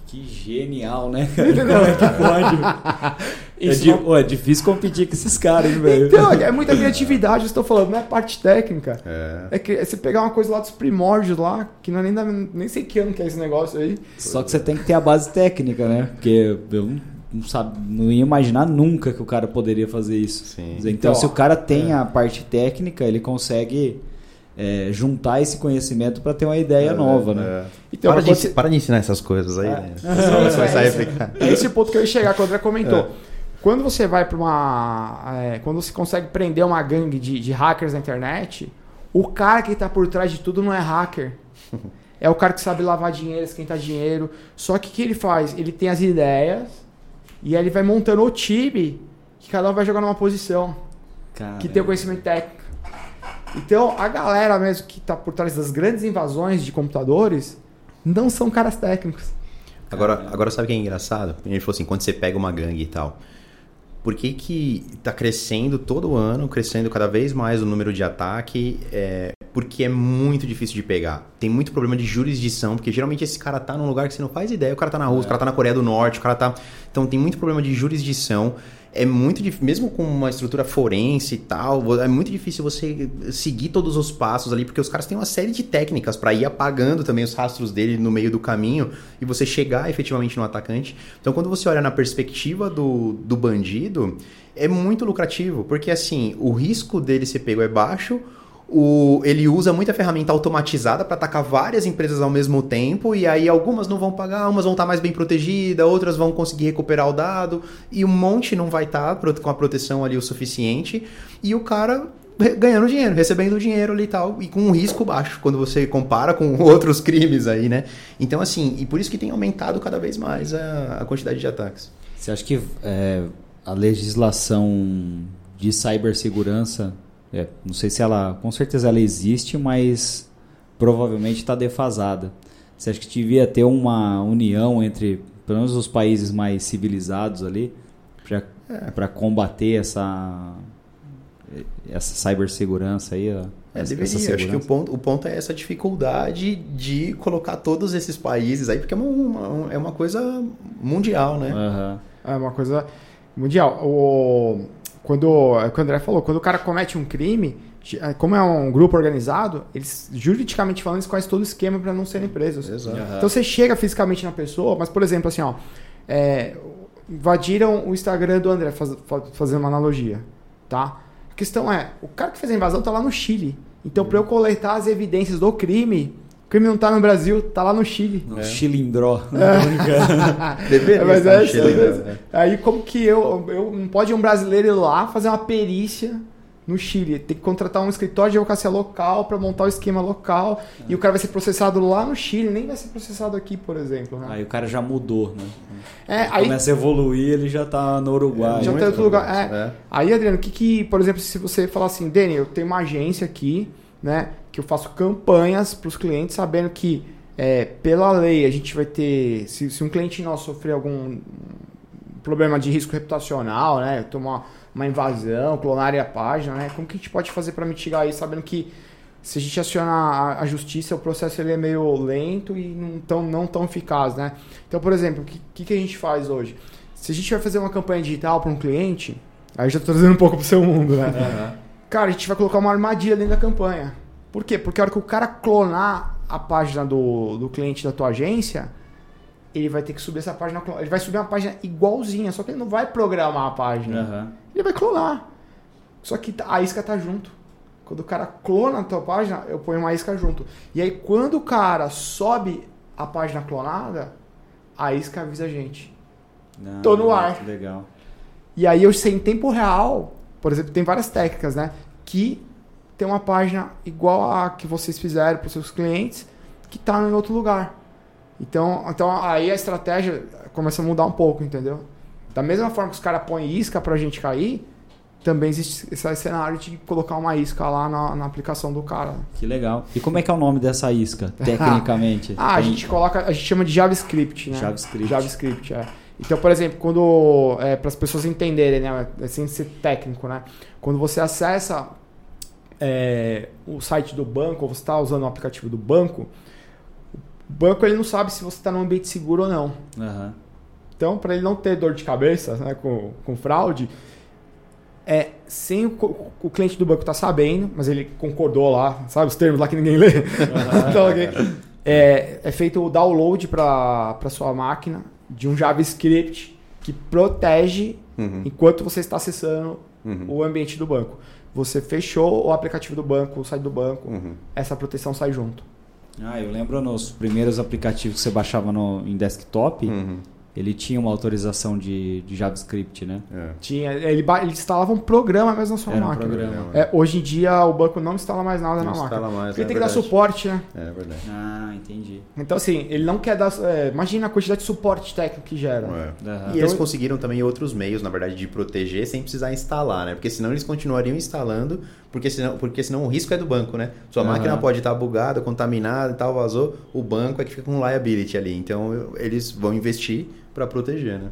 Que genial, né? Entendeu? É, Isso di- não- Pô, é difícil competir com esses caras, hein, velho. Então, é muita criatividade, eu estou falando, não é parte técnica. É. É que é você pegar uma coisa lá dos primórdios lá, que não é nem, da, nem sei que ano que é esse negócio aí. Só que você tem que ter a base técnica, né? Porque eu não- não, sabe, não ia imaginar nunca que o cara poderia fazer isso. Sim. Então, Então, se o cara tem é. a parte técnica, ele consegue é, juntar esse conhecimento para ter uma ideia nova, né? É. Então, para, de, você- para de ensinar essas coisas aí. É. né? É esse-. É esse o ponto que eu ia chegar, que o André comentou. Quando você vai para uma. é, quando você consegue prender uma gangue de, de hackers na internet, o cara que está por trás de tudo não é hacker. É o cara que sabe lavar dinheiro, esquentar dinheiro. Só que o que ele faz? Ele tem as ideias e aí ele vai montando o time que cada um vai jogar numa posição Cara, que tem o conhecimento técnico. Então, a galera mesmo que está por trás das grandes invasões de computadores não são caras técnicos. Agora, agora sabe o que é engraçado? Ele falou assim, quando você pega uma gangue e tal, por que que tá crescendo todo ano, crescendo cada vez mais o número de ataque? É, porque é muito difícil de pegar. Tem muito problema de jurisdição, porque geralmente esse cara tá num lugar que você não faz ideia. O cara tá na Rússia, o cara tá na Coreia do Norte, o cara tá... Então tem muito problema de jurisdição. É muito difícil, mesmo com uma estrutura forense e tal, é muito difícil você seguir todos os passos ali, porque os caras têm uma série de técnicas para ir apagando também os rastros dele no meio do caminho e você chegar efetivamente no atacante. Então, quando você olha na perspectiva do, do bandido, é muito lucrativo, porque assim, o risco dele ser pego é baixo, o, ele usa muita ferramenta automatizada para atacar várias empresas ao mesmo tempo, e aí algumas não vão pagar, umas vão estar mais bem protegidas, outras vão conseguir recuperar o dado, e um monte não vai estar com a proteção ali o suficiente, e o cara ganhando dinheiro, recebendo dinheiro ali e tal, e com um risco baixo, quando você compara com outros crimes aí, né? Então, assim, e por isso que tem aumentado cada vez mais a, a quantidade de ataques. Você acha que é, a legislação de cibersegurança, é, não sei se ela, com certeza ela existe, mas provavelmente está defasada. Você acha que devia ter uma união entre, pelo menos, os países mais civilizados ali, para combater essa essa cibersegurança aí? ó, É, essa- deveria. essa Acho que o ponto, o ponto é essa dificuldade de colocar todos esses países aí, porque é uma, uma- é uma coisa mundial, né? Aham. É uma coisa mundial. O, quando, é o que o André falou, quando o cara comete um crime, como é um grupo organizado, eles, juridicamente falando, eles conhecem todo o esquema para não serem presos. Exato. Então você chega fisicamente na pessoa, mas por exemplo, assim, ó, é, invadiram o Instagram do André, faz, faz- fazendo uma analogia, tá? A questão é, o cara que fez a invasão tá lá no Chile. Então, para eu coletar as evidências do crime, o crime não tá no Brasil, tá lá no Chile. No É. Chilindró. Deveria Mas é Chile, é? Aí como que eu, eu não pode um brasileiro ir lá fazer uma perícia no Chile, tem que contratar um escritório de advocacia local para montar o esquema local e o cara vai ser processado lá no Chile, nem vai ser processado aqui, por exemplo, né? Aí o cara já mudou, né? É, aí Começa a evoluir, ele já tá no Uruguai. já muito tem outro lugar. É. É. Aí, Adriano, o que que, por exemplo, se você falar assim, Dani, eu tenho uma agência aqui, né, que eu faço campanhas para os clientes, sabendo que é, pela lei a gente vai ter, se, se um cliente nosso sofrer algum problema de risco reputacional, né, tomar uma invasão, clonarem a página, né, como que a gente pode fazer para mitigar isso, sabendo que se a gente acionar a, justiça, o processo ele é meio lento e não tão, não tão eficaz, né? Então, por exemplo, o que, que, que a gente faz hoje? Se a gente vai fazer uma campanha digital para um cliente, aí eu já tô trazendo um pouco pro seu mundo, né? Aham. Cara, a gente vai colocar uma armadilha dentro da campanha. Por quê? Porque a hora que o cara clonar a página do, do cliente da tua agência, ele vai ter que subir essa página. Ele vai subir uma página igualzinha, só que ele não vai programar a página. Aham. Ele vai clonar. Só que a isca tá junto. Quando o cara clona a tua página, eu ponho uma isca junto. E aí, quando o cara sobe a página clonada, a isca avisa a gente. Ah, Tô no ar. Legal. E aí eu sei em tempo real, por exemplo, tem várias técnicas, né? Que tem uma página igual a que vocês fizeram para os seus clientes, que está em outro lugar. Então, então aí a estratégia começa a mudar um pouco, entendeu? Da mesma forma que os caras põem isca para a gente cair, também existe esse cenário de colocar uma isca lá na, na aplicação do cara. Que legal. E como é que é o nome dessa isca, tecnicamente? Ah, a Tem- gente coloca, a gente chama de JavaScript, né? JavaScript. JavaScript, é. Então, por exemplo, quando é, para as pessoas entenderem, né, sem ser técnico, né, quando você acessa é, o site do banco ou você está usando o aplicativo do banco, o banco ele não sabe se você está num ambiente seguro ou não. Aham. Então, para ele não ter dor de cabeça né, com, com fraude, é sem o, o cliente do banco estar sabendo, mas ele concordou lá, sabe os termos lá que ninguém lê. Então, ok. é, é feito o download para sua máquina de um JavaScript que protege Uhum. enquanto você está acessando Uhum. o ambiente do banco. Você fechou o aplicativo do banco, sai do banco, Uhum. essa proteção sai junto. Ah, eu lembro nos primeiros aplicativos que você baixava no, em desktop, Uhum. Ele tinha uma autorização de, de JavaScript, né? É. Tinha, ele, ele instalava um programa mesmo na sua Era um máquina. programa. É, hoje em dia o banco não instala mais nada Não na máquina. instala mais, Porque é tem que dar verdade. suporte, né? É verdade. Ah, entendi. Então, assim, ele não quer dar. é, imagina a quantidade de suporte técnico que gera. É. Aham. E eles Então- conseguiram também outros meios, na verdade, de proteger sem precisar instalar, né? Porque senão eles continuariam instalando, porque senão, porque senão o risco é do banco, né? Sua Aham. máquina pode estar bugada, contaminada e tal, vazou, o banco é que fica com liability ali. Então eles vão investir para proteger, né?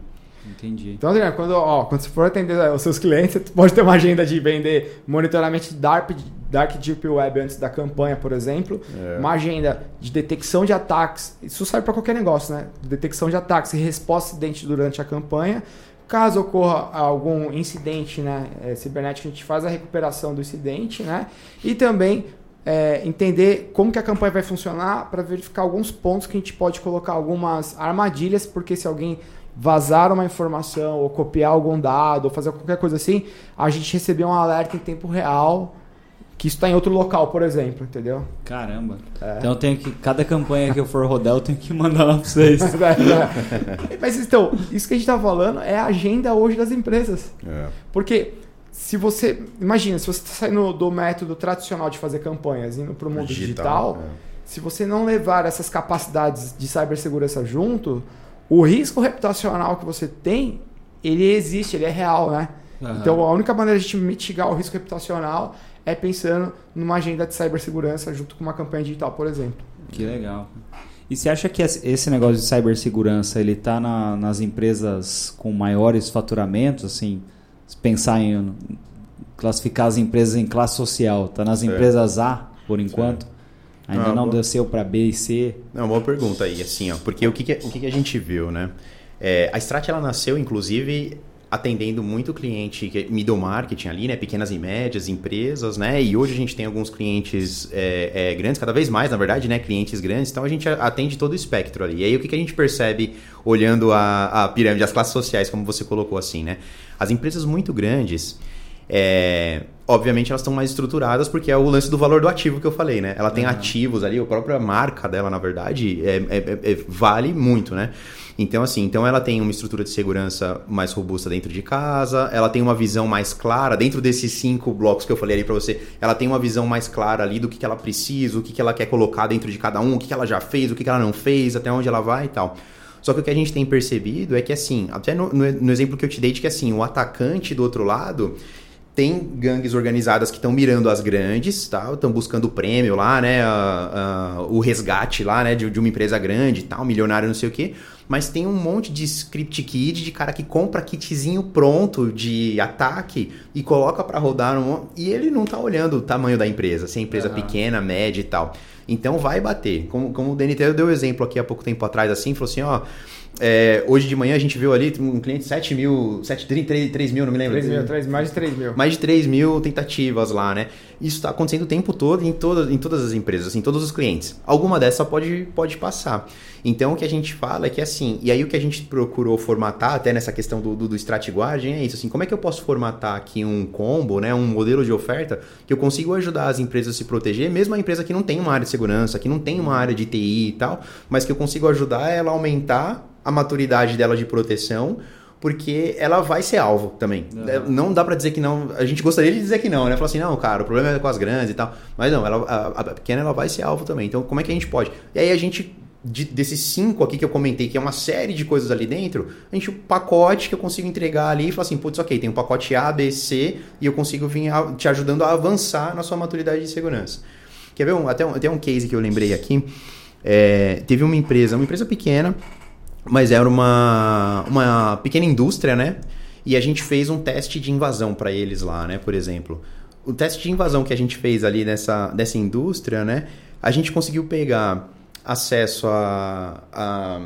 Entendi. Então, Adriano, quando, ó, quando você for atender os seus clientes, você pode ter uma agenda de vender monitoramento de Dark, Dark Deep Web antes da campanha, por exemplo. É. Uma agenda de detecção de ataques. Isso serve para qualquer negócio, né? Detecção de ataques e resposta a incidente durante a campanha. Caso ocorra algum incidente né, eh, cibernético, a gente faz a recuperação do incidente, né? E também eh, entender como que a campanha vai funcionar para verificar alguns pontos que a gente pode colocar algumas armadilhas, porque se alguém vazar uma informação ou copiar algum dado ou fazer qualquer coisa assim, a gente recebeu um alerta em tempo real que isso está em outro local, por exemplo, entendeu? Caramba. É. Então eu tenho que. Cada campanha que eu for rodar, eu tenho que mandar lá pra vocês. Mas então, isso que a gente está falando é a agenda hoje das empresas. É. Porque se você. Imagina, se você está saindo do método tradicional de fazer campanhas indo para o mundo digital, é. se você não levar essas capacidades de cibersegurança junto, o risco reputacional que você tem, ele existe, ele é real, né? Aham. Então a única maneira de mitigar o risco reputacional é pensando numa agenda de cibersegurança junto com uma campanha digital, por exemplo. Que legal. E você acha que esse negócio de cibersegurança ele está nas empresas com maiores faturamentos, assim, se pensar em classificar as empresas em classe social, está nas Certo. empresas A por enquanto? Ainda Ah, não boa. desceu para B e C. Não, boa pergunta aí, assim, ó, porque o que, que, o que, que a gente viu, né? É, a Strat, ela nasceu, inclusive, atendendo muito cliente que- middle marketing ali, né? Pequenas e médias empresas, né? E hoje a gente tem alguns clientes é, é, grandes, cada vez mais, na verdade, né? Clientes grandes, então a gente atende todo o espectro ali. E aí o que, que a gente percebe olhando a, a pirâmide, as classes sociais, como você colocou assim, né? As empresas muito grandes, é, obviamente elas estão mais estruturadas porque é o lance do valor do ativo que eu falei, né? Ela tem Uhum. ativos ali, a própria marca dela, na verdade, é- é- é- vale muito, né? Então, assim, então ela tem uma estrutura de segurança mais robusta dentro de casa, ela tem uma visão mais clara, dentro desses cinco blocos que eu falei ali pra você, ela tem uma visão mais clara ali do que, que ela precisa, o que, que ela quer colocar dentro de cada um, o que, que ela já fez, o que, que ela não fez, até onde ela vai e tal. Só que o que a gente tem percebido é que, assim, até no, no- no exemplo que eu te dei de que, assim, o atacante do outro lado tem gangues organizadas que estão mirando as grandes, tá? Estão buscando o prêmio lá, né? A- a- o resgate lá, né? De, de uma empresa grande tal, milionário, não sei o quê. Mas tem um monte de script kit de cara que compra kitzinho pronto de ataque e coloca pra rodar no, e ele não tá olhando o tamanho da empresa, se é empresa Aham. pequena, média e tal. Então vai bater. Como, como o DNT deu exemplo aqui há pouco tempo atrás, assim, falou assim, ó. É, hoje de manhã a gente viu ali um cliente 7 mil, 7, 3, 3 mil, não me lembro. 3 mil, 3, mais de 3 mil. Mais de 3 mil tentativas lá, né? Isso está acontecendo o tempo todo em, todas em todas as empresas, assim, todos os clientes. Alguma dessa pode, pode passar. Então o que a gente fala é que assim, e aí o que a gente procurou formatar, até nessa questão do, do, do é isso, assim, como é que eu posso formatar aqui um combo, né? Um modelo de oferta que eu consigo ajudar as empresas a se proteger, mesmo a empresa que não tem uma área de segurança, que não tem uma área de TI e tal, mas que eu consigo ajudar ela a aumentar a maturidade dela de proteção porque ela vai ser alvo também. É, Não dá pra dizer que não. A gente gostaria de dizer que não, né? Falar assim, não, cara, o problema é com as grandes e tal. Mas não, ela, a, a pequena ela vai ser alvo também. Então, como é que a gente pode? E aí a gente, de- desses cinco aqui que eu comentei, que é uma série de coisas ali dentro, a gente, o pacote que eu consigo entregar ali e falar assim, putz, ok, tem um pacote A, B, C, e eu consigo vir a- te ajudando a avançar na sua maturidade de segurança. Quer ver? Um, até, um, até um case que eu lembrei aqui. É, teve uma empresa, uma empresa pequena, mas era uma, uma pequena indústria, né? E a gente fez um teste de invasão para eles lá, né? Por exemplo. O teste de invasão que a gente fez ali nessa, dessa indústria, né? A gente conseguiu pegar acesso a, a,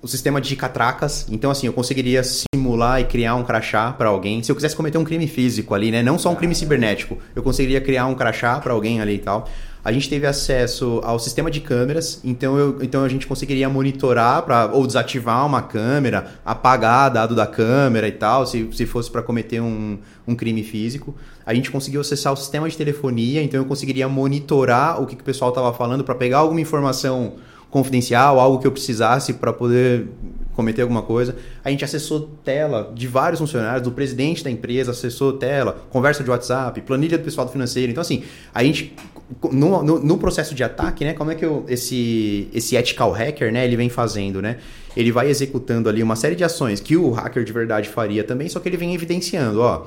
o sistema de catracas. Então, assim, eu conseguiria simular e criar um crachá para alguém. Se eu quisesse cometer um crime físico ali, né? Não só um crime cibernético. Eu conseguiria criar um crachá para alguém ali e tal. A gente teve acesso ao sistema de câmeras, então, eu, então a gente conseguiria monitorar pra, ou desativar uma câmera, apagar dado da câmera e tal, se, se fosse para cometer um, um crime físico. A gente conseguiu acessar o sistema de telefonia, então eu conseguiria monitorar o que, que o pessoal estava falando para pegar alguma informação confidencial, algo que eu precisasse para poder cometer alguma coisa. A gente acessou tela de vários funcionários, do presidente da empresa acessou tela, conversa de WhatsApp, planilha do pessoal do financeiro. Então, assim, a gente, no, no, no processo de ataque, né, como é que eu, esse, esse ethical hacker, né, ele vem fazendo, né? Ele vai executando ali uma série de ações que o hacker de verdade faria também, só que ele vem evidenciando, ó,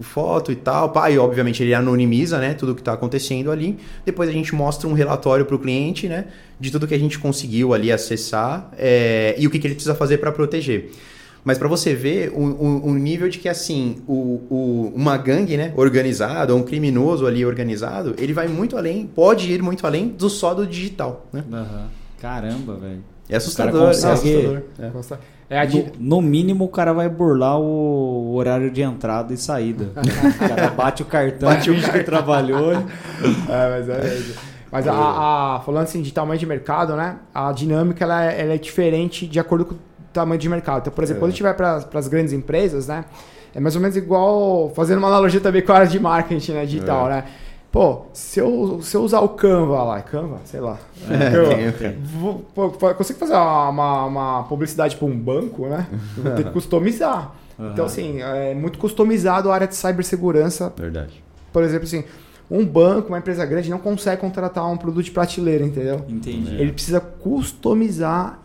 foto e tal, pá, e obviamente ele anonimiza, né, tudo que está acontecendo ali. Depois a gente mostra um relatório para o cliente, né, de tudo que a gente conseguiu ali acessar é, e o que, que ele precisa fazer para proteger. Mas para você ver o, o, o, nível de que assim o, o, uma gangue, né, organizada, ou um criminoso ali organizado, ele vai muito além, pode ir muito além do só do digital, né? Uhum. Caramba, velho. É assustador, consegue... é assustador. É. É no, no, mínimo, o cara vai burlar o horário de entrada e saída. o cara bate o cartão, bate o que trabalhou. é, mas é, mas a, a, falando assim de tamanho de mercado, né? A dinâmica ela é, ela é diferente de acordo com o tamanho de mercado. Então, por exemplo, é. quando a gente vai para as grandes empresas, né? É mais ou menos igual, fazendo uma analogia também com a área de marketing né, digital, é. né? Pô, se eu, se eu usar o Canva lá, Canva, sei lá. É, Canva, tem, Vou, pô, consigo fazer uma, uma publicidade para um banco, né? Eu vou ter que customizar. Uhum. Então, assim, é muito customizado a área de cibersegurança. Verdade. Por exemplo, assim, um banco, uma empresa grande, não consegue contratar um produto de prateleira, entendeu? Entendi. Ele precisa customizar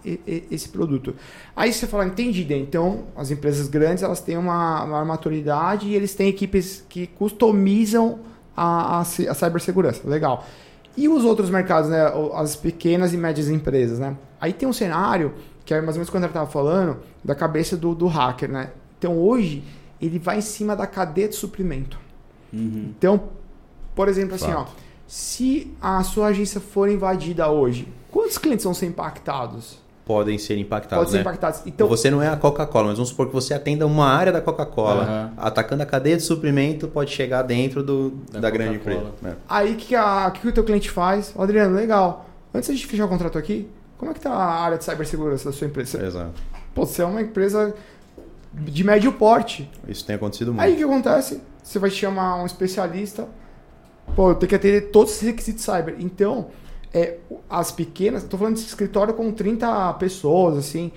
esse produto. Aí você fala, entendi, então as empresas grandes elas têm uma maior maturidade e eles têm equipes que customizam a, a, a cibersegurança. Legal. E os outros mercados, né? As pequenas e médias empresas, né? Aí tem um cenário, que é mais ou menos quando eu estava falando, da cabeça do, do hacker, né? Então hoje, ele vai em cima da cadeia de suprimento. Uhum. Então, por exemplo, assim, ó, se a sua agência for invadida hoje, quantos clientes vão ser impactados? Podem ser impactados. Podem ser né? impactados. Então, você não é a Coca-Cola, mas vamos supor que você atenda uma área da Coca-Cola. Uhum. Atacando a cadeia de suprimento, pode chegar dentro do, da, da grande empresa. É. Aí o que, que, que, o teu cliente faz? Adriano, legal. Antes de fechar o contrato aqui, como é que está a área de cibersegurança da sua empresa? Exato. Pô, você é uma empresa de médio porte. Isso tem acontecido muito. Aí o que acontece? Você vai chamar um especialista. Pô, eu tenho que atender todos os requisitos cyber. Então, é, as pequenas, estou falando de escritório com 30 pessoas, assim,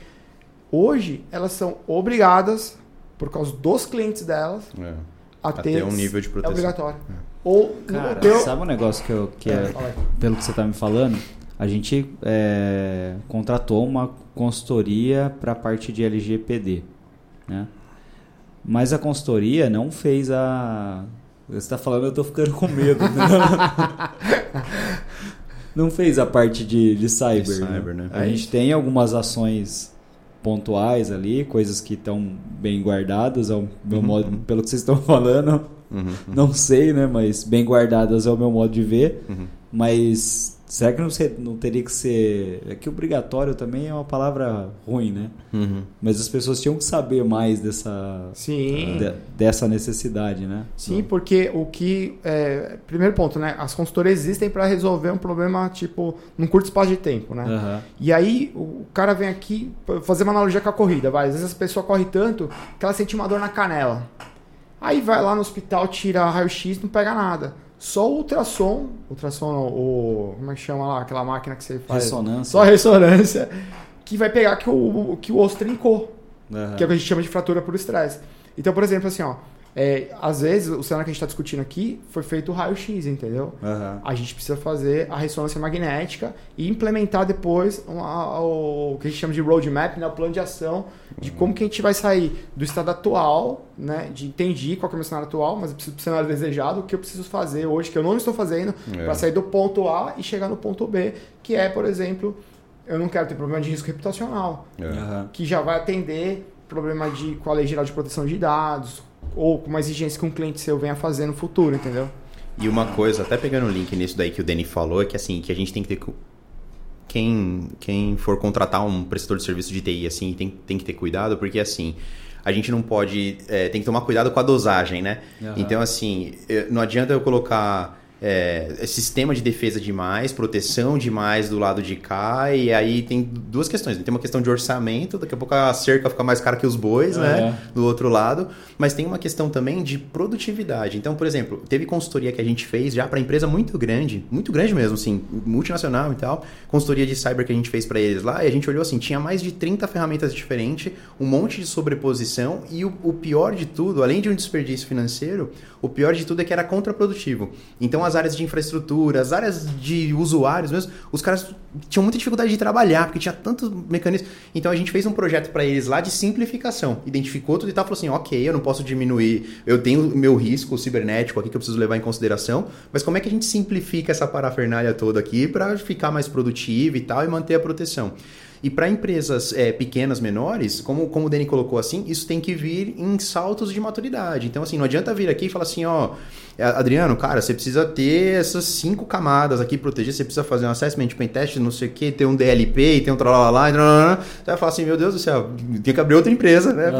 hoje elas são obrigadas, por causa dos clientes delas, é. a, ter, um nível de proteção. É obrigatório. É. Ou, Cara, teu... sabe um negócio que, eu, que é, é pelo que você está me falando? A gente é, contratou uma consultoria para a parte de LGPD, né? Mas a consultoria não fez a. Você está falando, eu estou ficando com medo. Né? não fez a parte de, de cyber. De cyber né? Né? A gente tem algumas ações pontuais ali, coisas que estão bem guardadas, ao meu uhum. modo, pelo que vocês estão falando. Uhum. Não sei, né? Mas bem guardadas é o meu modo de ver. Uhum. Mas Será que não, ser, não, teria que ser. É que obrigatório também é uma palavra ruim, né? Uhum. Mas as pessoas tinham que saber mais dessa, Sim. De, dessa necessidade, né? Sim, porque o que. É, primeiro ponto, né? As consultorias existem para resolver um problema, tipo, num curto espaço de tempo, né? Uhum. E aí o cara vem aqui fazer uma analogia com a corrida, vai. Às vezes a pessoa corre tanto que ela sente uma dor na canela. Aí vai lá no hospital, tira raio-x, não pega nada. Só o ultrassom, ultrassom não, o, como é que chama lá, aquela máquina que você faz? Ressonância. Só ressonância, que vai pegar que o, que o osso trincou, uhum. que é o que a gente chama de fratura por estresse. Então, por exemplo, assim, ó, é, às vezes, o cenário que a gente está discutindo aqui foi feito o raio-x, entendeu? Uhum. A gente precisa fazer a ressonância magnética e implementar depois uma, o que a gente chama de roadmap, né? o plano de ação de como que a gente vai sair do estado atual, né? de entendi qual é o meu cenário atual, mas eu preciso do cenário desejado, o que eu preciso fazer hoje, que eu não estou fazendo, é. para sair do ponto A e chegar no ponto B, que é, por exemplo, eu não quero ter problema de risco reputacional, é. que já vai atender problema de qual é a lei geral de proteção de dados, ou com uma exigência que um cliente seu venha fazer no futuro, entendeu? E uma coisa, até pegando o link nisso daí que o Danny falou, é que assim, que a gente tem que ter quem, quem for contratar um prestador de serviço de TI, assim, tem, tem que ter cuidado, porque assim, a gente não pode. É, tem que tomar cuidado com a dosagem, né? Uhum. Então, assim, não adianta eu colocar é, sistema de defesa demais, proteção demais do lado de cá, e aí tem duas questões. Tem uma questão de orçamento, daqui a pouco a cerca fica mais cara que os bois, é. né? Do outro lado. Mas tem uma questão também de produtividade. Então, por exemplo, teve consultoria que a gente fez já para empresa muito grande, muito grande mesmo, assim, multinacional e tal. Consultoria de cyber que a gente fez para eles lá, e a gente olhou assim: tinha mais de 30 ferramentas diferentes, um monte de sobreposição, e o, o pior de tudo, além de um desperdício financeiro, o pior de tudo é que era contraprodutivo. Então, as áreas de infraestrutura, as áreas de usuários mesmo, os caras tinham muita dificuldade de trabalhar, porque tinha tantos mecanismos. Então, a gente fez um projeto para eles lá de simplificação. Identificou tudo e tal, falou assim: ok, eu não posso diminuir, eu tenho meu risco cibernético aqui que eu preciso levar em consideração, mas como é que a gente simplifica essa parafernália toda aqui para ficar mais produtivo e tal e manter a proteção? E para empresas é, pequenas, menores, como, como o Dani colocou assim, isso tem que vir em saltos de maturidade. Então, assim, não adianta vir aqui e falar assim, ó, é, Adriano, cara, você precisa ter essas cinco camadas aqui protegidas, você precisa fazer um assessment, pen test, não sei o que, ter um DLP e ter um tralalá, você vai falar assim, meu Deus do céu, tem que abrir outra empresa, né,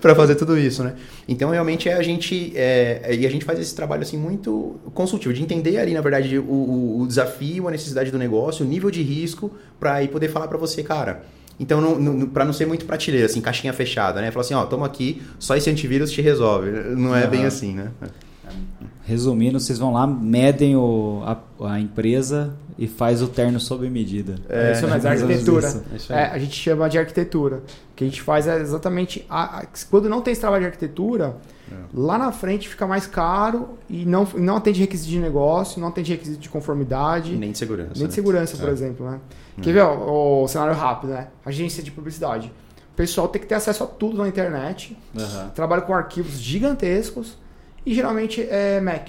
para fazer tudo isso, né? Então, realmente, é a gente, é, e a gente faz esse trabalho, assim, muito consultivo, de entender ali, na verdade, o, o desafio, a necessidade do negócio, o nível de risco, para aí poder falar para você, cara, então, para não ser muito prateleira, assim, caixinha fechada, né? Falar assim, ó, toma aqui, só esse antivírus te resolve. Não é uhum. bem assim, né? Resumindo, vocês vão lá, medem o, a, a empresa e faz o terno sob medida. É, isso é mais arquitetura. É, a gente chama de arquitetura. O que a gente faz é exatamente. A, a, quando não tem esse trabalho de arquitetura, é. lá na frente fica mais caro e não, não atende requisito de negócio, não atende requisito de conformidade. Nem de segurança. Nem de né? segurança, por é. exemplo. Né? É. Quer ver o, o, cenário rápido, né? Agência de publicidade. O pessoal tem que ter acesso a tudo na internet. Uhum. Trabalha com arquivos gigantescos e geralmente é Mac.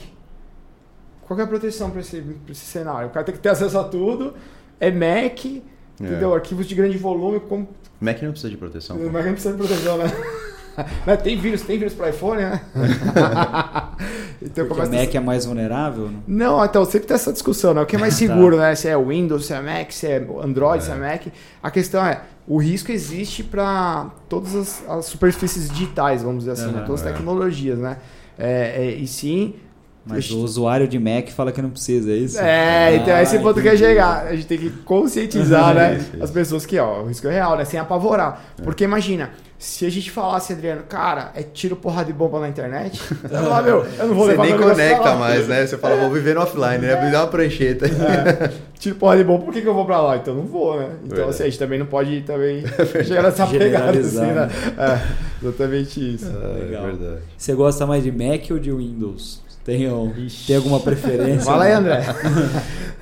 Qual é a proteção para esse, esse cenário? O cara tem que ter acesso a tudo, é Mac, é. entendeu? Arquivos de grande volume. Com... Mac não precisa de proteção. O Mac não precisa de proteção, né? Mas tem vírus, tem vírus para iPhone, né? então, Porque o Mac a... é mais vulnerável? Não? não, então sempre tem essa discussão, né? O que é mais tá. seguro, tá. né? Se é Windows, se é Mac, se é Android, é. se é Mac. A questão é, o risco existe para todas as, as, superfícies digitais, vamos dizer assim, uhum. né? todas as é. tecnologias, né? É, é, e sim. Mas o usuário de Mac fala que não precisa, é isso? É, ah, então é esse ponto que é chegar. A gente tem que conscientizar né, as pessoas que, ó, o risco é real, né? Sem apavorar. É. Porque imagina, se a gente falasse, Adriano, cara, é tiro porra de bomba na internet, eu não, meu, eu não vou Você levar nem conecta mais, né? Você fala, vou viver no offline, né? Me dá uma prancheta. É, tiro porra de bomba, por que, que eu vou pra lá? Então não vou, né? Então, assim, a gente também não pode também chegar nessa pegada assim, né? né? É, exatamente isso. Ah, Legal. É verdade. Você gosta mais de Mac ou de Windows? Tem, tem alguma preferência? Fala aí, André.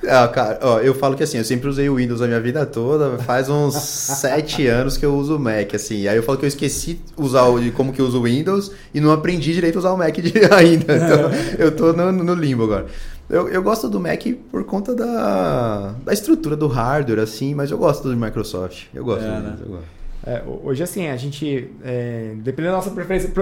ah, cara, ó, eu falo que assim, eu sempre usei o Windows a minha vida toda. Faz uns sete anos que eu uso o Mac, assim. Aí eu falo que eu esqueci usar o, de como que eu uso o Windows e não aprendi direito a usar o Mac de, ainda. Então, eu tô no, no limbo agora. Eu, eu gosto do Mac por conta da, da estrutura do hardware, assim, mas eu gosto do Microsoft. Eu gosto, é, né? eu gosto. É, hoje, assim, a gente, é, dependendo da nossa preferência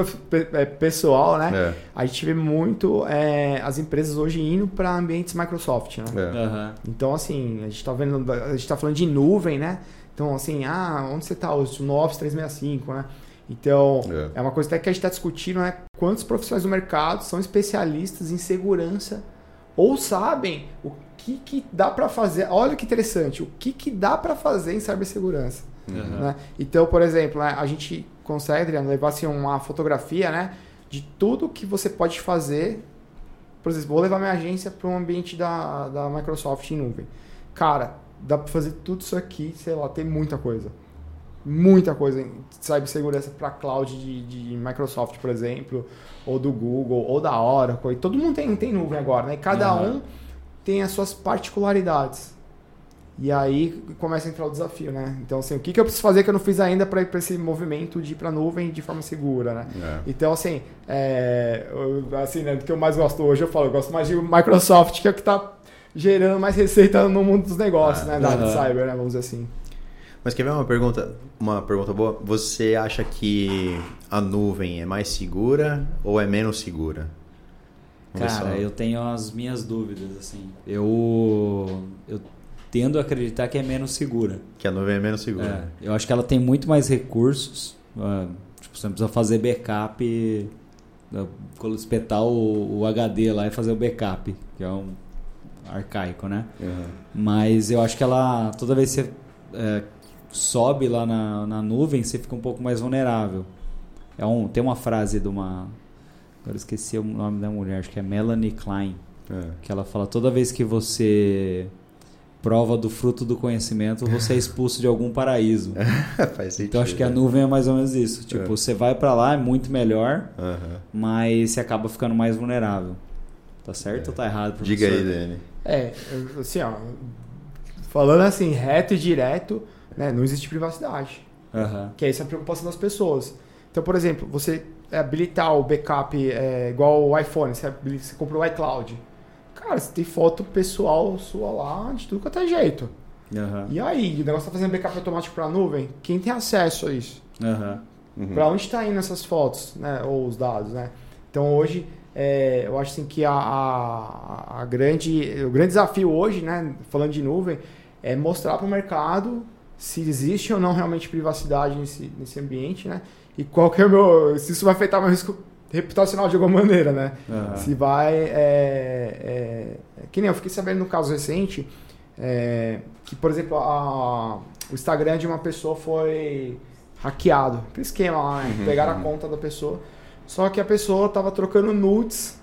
é, pessoal, né? É. A gente vê muito é, as empresas hoje indo para ambientes Microsoft, né? Uhum. Então, assim, a gente está vendo, a gente está falando de nuvem, né? Então, assim, ah, onde você está hoje? No Office 365, né? Então, é. uma coisa até que a gente está discutindo, né? Quantos profissionais do mercado são especialistas em segurança ou sabem o que, que dá para fazer. Olha que interessante, o que, que dá para fazer em cibersegurança. Uhum. Né? Então, por exemplo, né, a gente consegue, Adriano, levar assim, uma fotografia né, de tudo que você pode fazer. Por exemplo, vou levar minha agência para um ambiente da, da Microsoft em nuvem. Cara, dá para fazer tudo isso aqui, sei lá, tem muita coisa. Muita coisa em cibersegurança para cloud de, de Microsoft, por exemplo, ou do Google, ou da Oracle. E todo mundo tem, tem nuvem agora, né? E cada uhum. um tem as suas particularidades. E aí começa a entrar o desafio, né? Então, assim, o que, que eu preciso fazer que eu não fiz ainda para ir para esse movimento de ir para a nuvem de forma segura, né? É. Então, assim, é, assim, né, do que eu mais gosto hoje, eu falo, eu gosto mais de Microsoft, que é o que está gerando mais receita no mundo dos negócios, ah, né? Da cyber, né? Vamos dizer assim. Mas quer ver uma pergunta, uma pergunta boa? Você acha que a nuvem é mais segura ou é menos segura? Cara, eu tenho as minhas dúvidas, assim. Eu, eu tendo a acreditar que é menos segura. Que a nuvem é menos segura. É, eu acho que ela tem muito mais recursos. Uh, tipo, você não precisa fazer backup, uh, espetar o, o, HD lá e fazer o backup, que é um arcaico, né? Uhum. Mas eu acho que ela, toda vez que você é, sobe lá na, na nuvem, você fica um pouco mais vulnerável. É um, tem uma frase de uma. Agora esqueci o nome da mulher, acho que é Melanie Klein. É. Que ela fala: toda vez que você prova do fruto do conhecimento, você é expulso de algum paraíso. Faz sentido, então acho que a nuvem é mais ou menos isso. Tipo, é. você vai para lá, é muito melhor, uhum. mas você acaba ficando mais vulnerável. Tá certo é. ou tá errado, professor? Diga aí, Dani. É, assim, ó, falando assim, reto e direto, né, não existe privacidade. Uhum. Que é essa a preocupação das pessoas. Então, por exemplo, você habilitar o backup é, igual o iPhone, você, você comprou o iCloud. Cara, você tem foto pessoal sua lá de tudo quanto é jeito. Uhum. E aí, o negócio tá fazendo backup automático para a nuvem? Quem tem acesso a isso? Uhum. Uhum. Para onde está indo essas fotos, né? Ou os dados, né? Então hoje, é, eu acho assim que a, a, a, grande, o grande desafio hoje, né? Falando de nuvem, é mostrar para o mercado se existe ou não realmente privacidade nesse, nesse ambiente, né? e qual que é o meu. Se isso vai afetar meu risco reputacional de alguma maneira, né? Uhum. Se vai. É, é, que nem eu fiquei sabendo no caso recente, é, que, por exemplo, a, o Instagram de uma pessoa foi hackeado. Aquele esquema lá, né? Uhum, Pegaram uhum. a conta da pessoa. Só que a pessoa tava trocando nudes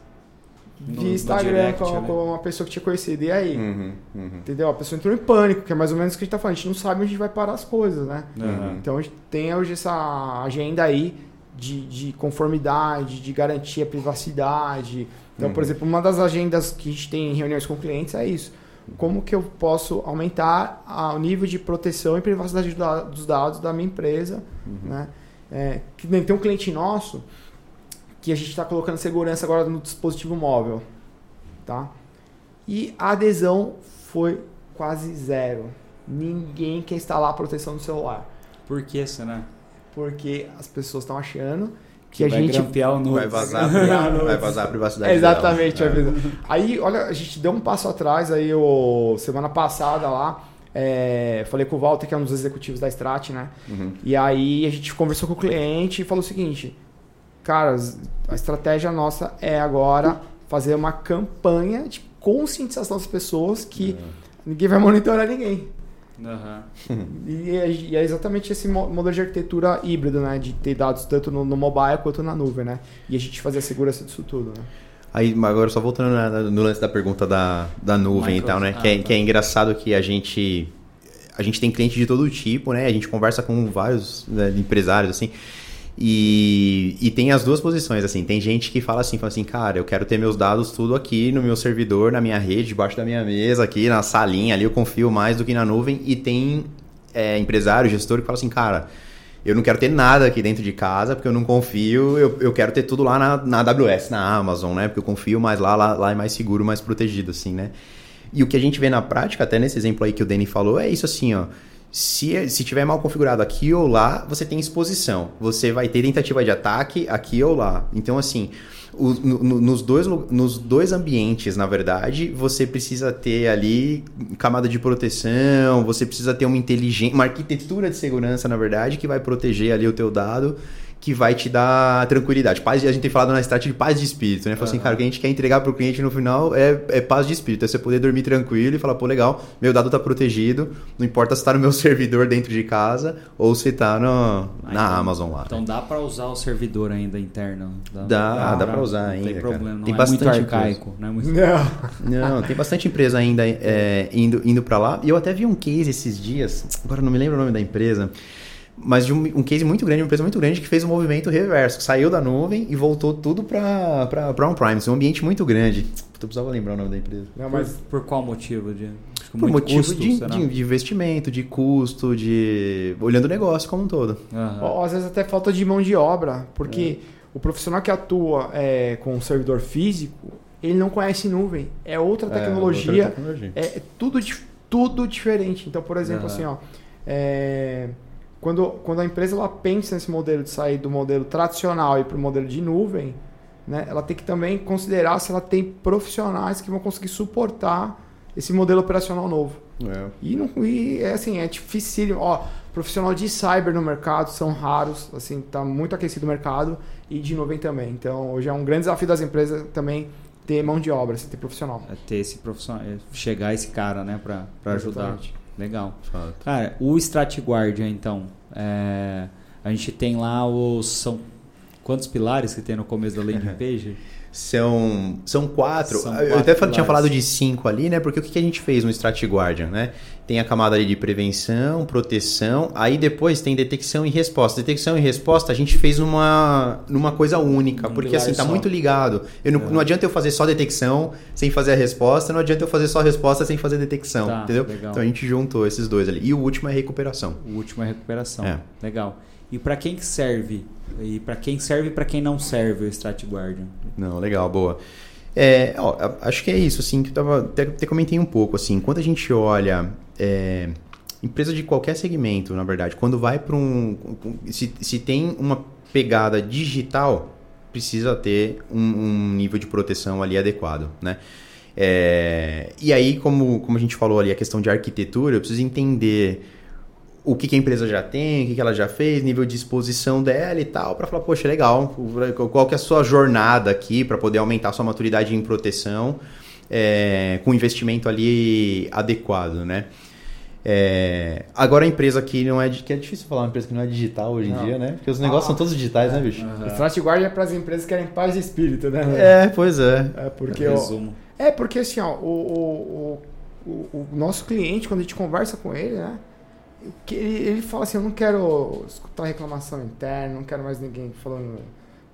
de Instagram no direct, com, né? com, uma pessoa que tinha conhecido. E aí? Uhum, uhum. Entendeu? A pessoa entrou em pânico, que é mais ou menos o que a gente tá falando. A gente não sabe onde a gente vai parar as coisas, né? Uhum. Então a gente tem hoje essa agenda aí de, de conformidade, de garantir a privacidade. Então, por uhum. exemplo, uma das agendas que a gente tem em reuniões com clientes é isso. Como que eu posso aumentar o nível de proteção e privacidade dos dados da minha empresa, uhum. né? É, que tem um cliente nosso que a gente está colocando segurança agora no dispositivo móvel, tá? E a adesão foi quase zero. Ninguém quer instalar a proteção no celular. Por que, será? Porque as pessoas estão achando que, a vai gente o nudes. vai vazar, vai vazar a privacidade. Exatamente. É. Aí, olha, a gente deu um passo atrás aí o semana passada lá. É, falei com o Walter, que é um dos executivos da Strat, né? Uhum. E aí a gente conversou com o cliente e falou o seguinte: cara, a estratégia nossa é agora fazer uma campanha de conscientização das pessoas que uhum. ninguém vai monitorar ninguém. Uhum. e, é, e, é, exatamente esse modelo de arquitetura híbrido, né? De ter dados tanto no, no, mobile quanto na nuvem, né? E a gente fazer a segurança disso tudo, né? Aí, agora só voltando no lance da pergunta da, da nuvem Microsoft. e tal, né? Ah, que, é, tá. que é engraçado que a gente a gente tem cliente de todo tipo, né? A gente conversa com vários né, empresários, assim. E, e tem as duas posições, assim, tem gente que fala assim, fala assim, cara, eu quero ter meus dados tudo aqui no meu servidor, na minha rede, debaixo da minha mesa, aqui na salinha, ali eu confio mais do que na nuvem, e tem é, empresário, gestor que fala assim, cara, eu não quero ter nada aqui dentro de casa, porque eu não confio, eu, eu quero ter tudo lá na, na AWS, na Amazon, né, porque eu confio mais lá, lá, lá é mais seguro, mais protegido, assim, né. E o que a gente vê na prática, até nesse exemplo aí que o Danny falou, é isso assim, ó, se, se tiver mal configurado aqui ou lá, você tem exposição. Você vai ter tentativa de ataque aqui ou lá. Então, assim, o, no, nos, dois, nos dois ambientes, na verdade, você precisa ter ali camada de proteção, você precisa ter uma inteligência, uma arquitetura de segurança, na verdade, que vai proteger ali o teu dado que vai te dar tranquilidade. Paz, a gente tem falado na estratégia de paz de espírito, né? Falou uhum. assim, cara, o que a gente quer entregar para o cliente no final é, é paz de espírito. É você poder dormir tranquilo e falar, pô, legal, meu dado está protegido, não importa se está no meu servidor dentro de casa ou se está na então, Amazon lá. Então dá para usar o servidor ainda interno? Dá, dá, dá para usar ainda. Não tem problema, não tem é bastante muito arcaico. Não, é muito... não. não, tem bastante empresa ainda é, indo, indo para lá. E eu até vi um case esses dias, agora não me lembro o nome da empresa, mas de um, um case muito grande, uma empresa muito grande que fez um movimento reverso, que saiu da nuvem e voltou tudo para on-prime. É um ambiente muito grande. Tu precisava lembrar o nome da empresa. Não, mas por, por qual motivo? De, por motivo custo, de, de, de, investimento, de custo, de. olhando o negócio como um todo. Uhum. Ou, às vezes até falta de mão de obra, porque é. o profissional que atua é, com um servidor físico, ele não conhece nuvem. É outra tecnologia. É, outra tecnologia. é, é tudo, tudo diferente. Então, por exemplo, uhum. assim, ó. É, quando, quando a empresa ela pensa nesse modelo de sair do modelo tradicional e para o modelo de nuvem, né, ela tem que também considerar se ela tem profissionais que vão conseguir suportar esse modelo operacional novo. É. E, não, e é assim, é difícil. Ó, profissional de cyber no mercado são raros, assim, tá muito aquecido o mercado e de nuvem também. Então, hoje é um grande desafio das empresas também ter mão de obra, assim, ter profissional. É ter esse profissional, é chegar esse cara, né, para ajudar. Exatamente. Legal. Fato. Cara, o Stratguardian, então, é, a gente tem lá os são quantos pilares que tem no começo da landing page? São, são quatro. São quatro eu até pilares. tinha falado de cinco ali, né? Porque o que a gente fez no Strat Guardian, né? Tem a camada ali de prevenção, proteção, aí depois tem detecção e resposta. Detecção e resposta a gente fez uma, numa coisa única, um porque assim, tá só. muito ligado. Eu não, é. não adianta eu fazer só detecção sem fazer a resposta, não adianta eu fazer só a resposta sem fazer detecção, tá, entendeu? Legal. Então a gente juntou esses dois ali. E o último é recuperação. O último é recuperação. É. Legal. E para quem que serve? E para quem serve e para quem não serve o Strat Guardian? Não, legal, boa. É, ó, acho que é isso, assim, que eu tava, até, até comentei um pouco, assim, quando a gente olha é, empresa de qualquer segmento, na verdade, quando vai para um, se, se tem uma pegada digital, precisa ter um, um nível de proteção ali adequado, né? É, e aí, como, como a gente falou ali, a questão de arquitetura, eu preciso entender o que, que, a empresa já tem, o que, que, ela já fez, nível de exposição dela e tal, para falar, poxa, legal, qual que é a sua jornada aqui para poder aumentar a sua maturidade em proteção é, com investimento ali adequado, né? É, agora a empresa que não é que é difícil falar uma empresa que não é digital hoje em não. dia, né? Porque os negócios ah, são todos digitais, né, é, né, bicho? Uhum. Smart Guard é para as empresas que querem paz de espírito, né? É, pois é. É porque é, é porque assim, ó, o, o, o, o nosso cliente quando a gente conversa com ele, né? Que ele, ele fala assim, eu não quero escutar reclamação interna, não quero mais ninguém falando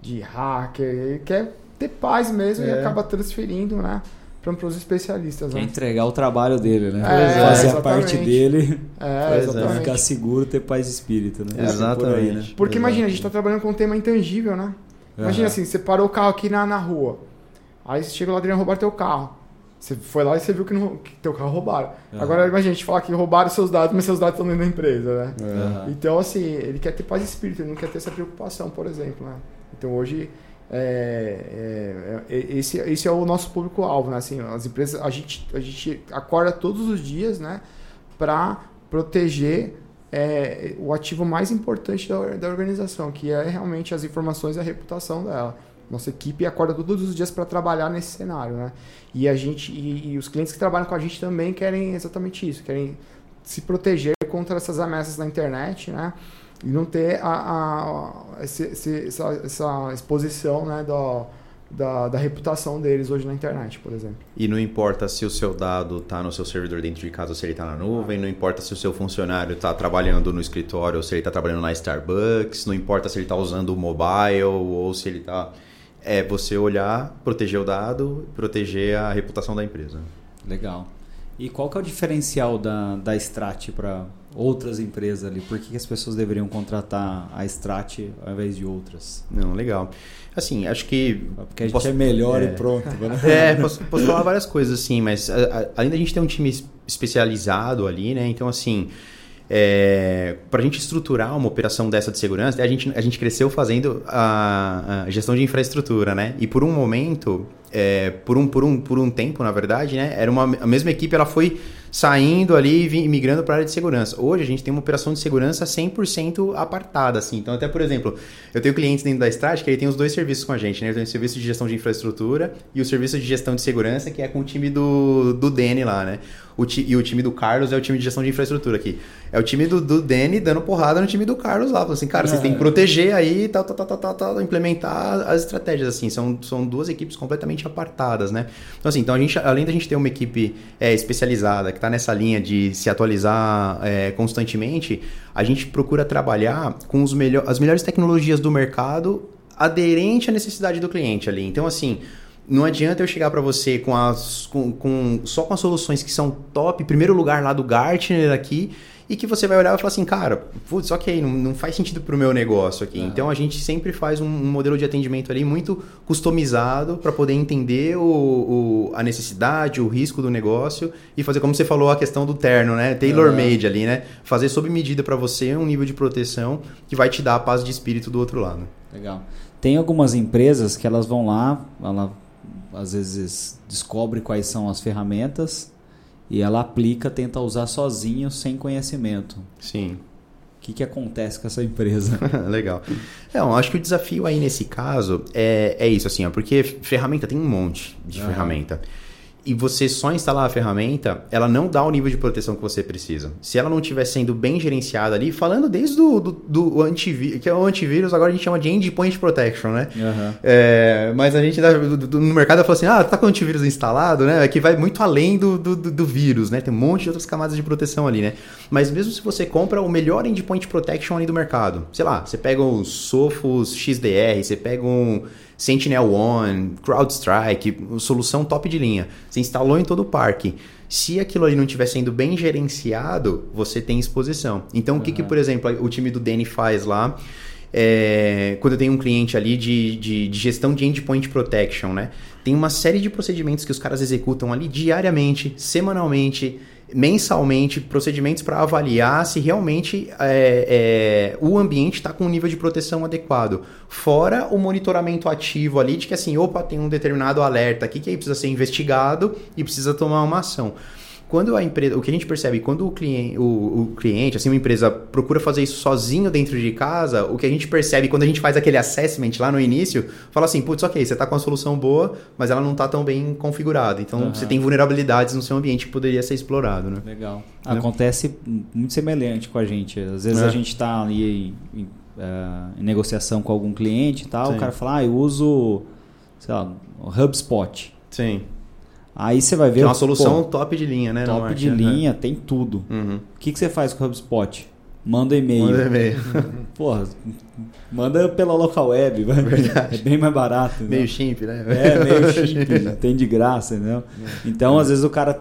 de hacker, ele quer ter paz mesmo é. e acaba transferindo, né? para os especialistas. Quer né? entregar o trabalho dele, né? É, Fazer é, a parte dele é, para ficar seguro, ter paz de espírito, né? Exatamente. Por aí, né? Porque imagina, a gente está trabalhando com um tema intangível, né? Imagina uhum. assim, você parou o carro aqui na, na rua, aí você chega lá dentro e roubar teu carro. Você foi lá e você viu que, no, que teu carro roubaram. Uhum. Agora imagina a gente falar que roubaram seus dados, mas seus dados estão dentro da empresa, né? Uhum. Então, assim, ele quer ter paz de espírito, ele não quer ter essa preocupação, por exemplo, né? Então hoje é, é, é, esse, esse é o nosso público-alvo, né? Assim, as empresas, a gente, a gente acorda todos os dias, né? Para proteger é, o ativo mais importante da, da organização, que é realmente as informações e a reputação dela. Nossa equipe acorda todos os dias para trabalhar nesse cenário, né? E a gente e, e, os clientes que trabalham com a gente também querem exatamente isso, querem se proteger contra essas ameaças na internet, né? E não ter a, a, esse, essa, essa, exposição, né, do, da, da, reputação deles hoje na internet, por exemplo. E não importa se o seu dado está no seu servidor dentro de casa ou se ele está na nuvem, não importa se o seu funcionário está trabalhando no escritório ou se ele está trabalhando na Starbucks, não importa se ele está usando o mobile ou se ele está é você olhar, proteger o dado, proteger a reputação da empresa. Legal. E qual que é o diferencial da, da Strat para outras empresas ali? Por que, que, as pessoas deveriam contratar a Strat ao invés de outras? Não, legal. Assim, acho que... Porque a gente posso, é melhor é, e pronto. Né? É, posso, posso falar várias coisas, assim, mas a, a, além da gente ter um time especializado ali, né? Então, assim... É, para a gente estruturar uma operação dessa de segurança, a gente, a gente cresceu fazendo a, a gestão de infraestrutura, né? E por um momento, é, por, um, por, um, por um tempo, na verdade, né? Era uma, a mesma equipe, ela foi saindo ali e migrando para a área de segurança. Hoje a gente tem uma operação de segurança 100% apartada, assim. Então, até por exemplo, eu tenho clientes dentro da Strat que ele tem os dois serviços com a gente, né? Eu tenho o serviço de gestão de infraestrutura e o serviço de gestão de segurança, que é com o time do, do Dene lá, né? O ti, e o time do Carlos é o time de gestão de infraestrutura aqui. É o time do, do Dene dando porrada no time do Carlos lá. Falando assim, cara, vocês têm que é. proteger aí, tal, tal, tal, tal, tal, implementar as estratégias, assim. São, são duas equipes completamente apartadas, né? Então, assim, então a gente, além da gente ter uma equipe é, especializada que está nessa linha de se atualizar é, constantemente, a gente procura trabalhar com os as melhores tecnologias do mercado aderente à necessidade do cliente ali. Então, assim, não adianta eu chegar para você com as com, com, só com as soluções que são top, primeiro lugar lá do Gartner aqui, e que você vai olhar e falar assim, cara, putz, ok, não, não faz sentido para o meu negócio aqui. Então a gente sempre faz um, um, modelo de atendimento ali muito customizado para poder entender o, o, a necessidade, o risco do negócio e fazer, como você falou, a questão do terno, né? Tailor-made ali, né? Fazer sob medida para você um nível de proteção que vai te dar a paz de espírito do outro lado. Legal. Tem algumas empresas que elas vão lá, ela às vezes descobre quais são as ferramentas e ela aplica, tenta usar sozinho, sem conhecimento. Sim. O que, que acontece com essa empresa? Legal. Não, acho que o desafio aí nesse caso é, é isso, assim, ó, porque ferramenta tem um monte de Aham. ferramenta. E você só instalar a ferramenta, ela não dá o nível de proteção que você precisa. Se ela não estiver sendo bem gerenciada ali, falando desde o do, do antivírus, que é o antivírus, agora a gente chama de endpoint protection, né? Aham. É, mas a gente do- do- no mercado fala assim, ah, tá com o antivírus instalado, né? É que vai muito além do, do, do- do vírus, né? Tem um monte de outras camadas de proteção ali, né? Mas mesmo se você compra o melhor endpoint protection ali do mercado, sei lá, você pega o Sophos XDR, você pega um Sentinel One, CrowdStrike, solução top de linha. Você instalou em todo o parque. Se aquilo ali não estiver sendo bem gerenciado, você tem exposição. Então, o que, que, por exemplo, o time do Danny faz lá? é, quando eu tenho um cliente ali de, de, de gestão de endpoint protection, né? Tem uma série de procedimentos que os caras executam ali diariamente, semanalmente, mensalmente, procedimentos para avaliar se realmente é, é, o ambiente está com um nível de proteção adequado. Fora o monitoramento ativo ali de que assim, opa, tem um determinado alerta aqui que aí precisa ser investigado e precisa tomar uma ação. Quando a empresa, o que a gente percebe, quando o cliente, o, o cliente, assim, uma empresa procura fazer isso sozinho dentro de casa, o que a gente percebe quando a gente faz aquele assessment lá no início, fala assim, putz, ok, você está com uma solução boa, mas ela não está tão bem configurada. Então, Aham. você tem vulnerabilidades no seu ambiente que poderia ser explorado, né? Legal. Acontece muito semelhante com a gente. Às vezes É. a gente está ali em, em, eh, em negociação com algum cliente e tal, Sim. o cara fala, ah, eu uso, sei lá, o HubSpot. Sim. Aí você vai ver... Que é uma pô, solução top de linha, né? top de né? linha, tem tudo. Uhum. O que, que você faz com o HubSpot? Manda e-mail. Manda e-mail. Porra, manda pela local web, vai. Verdade. É bem mais barato. entendeu? Meio chimp, né? É, meio chip, tem de graça, entendeu? Então, às vezes o cara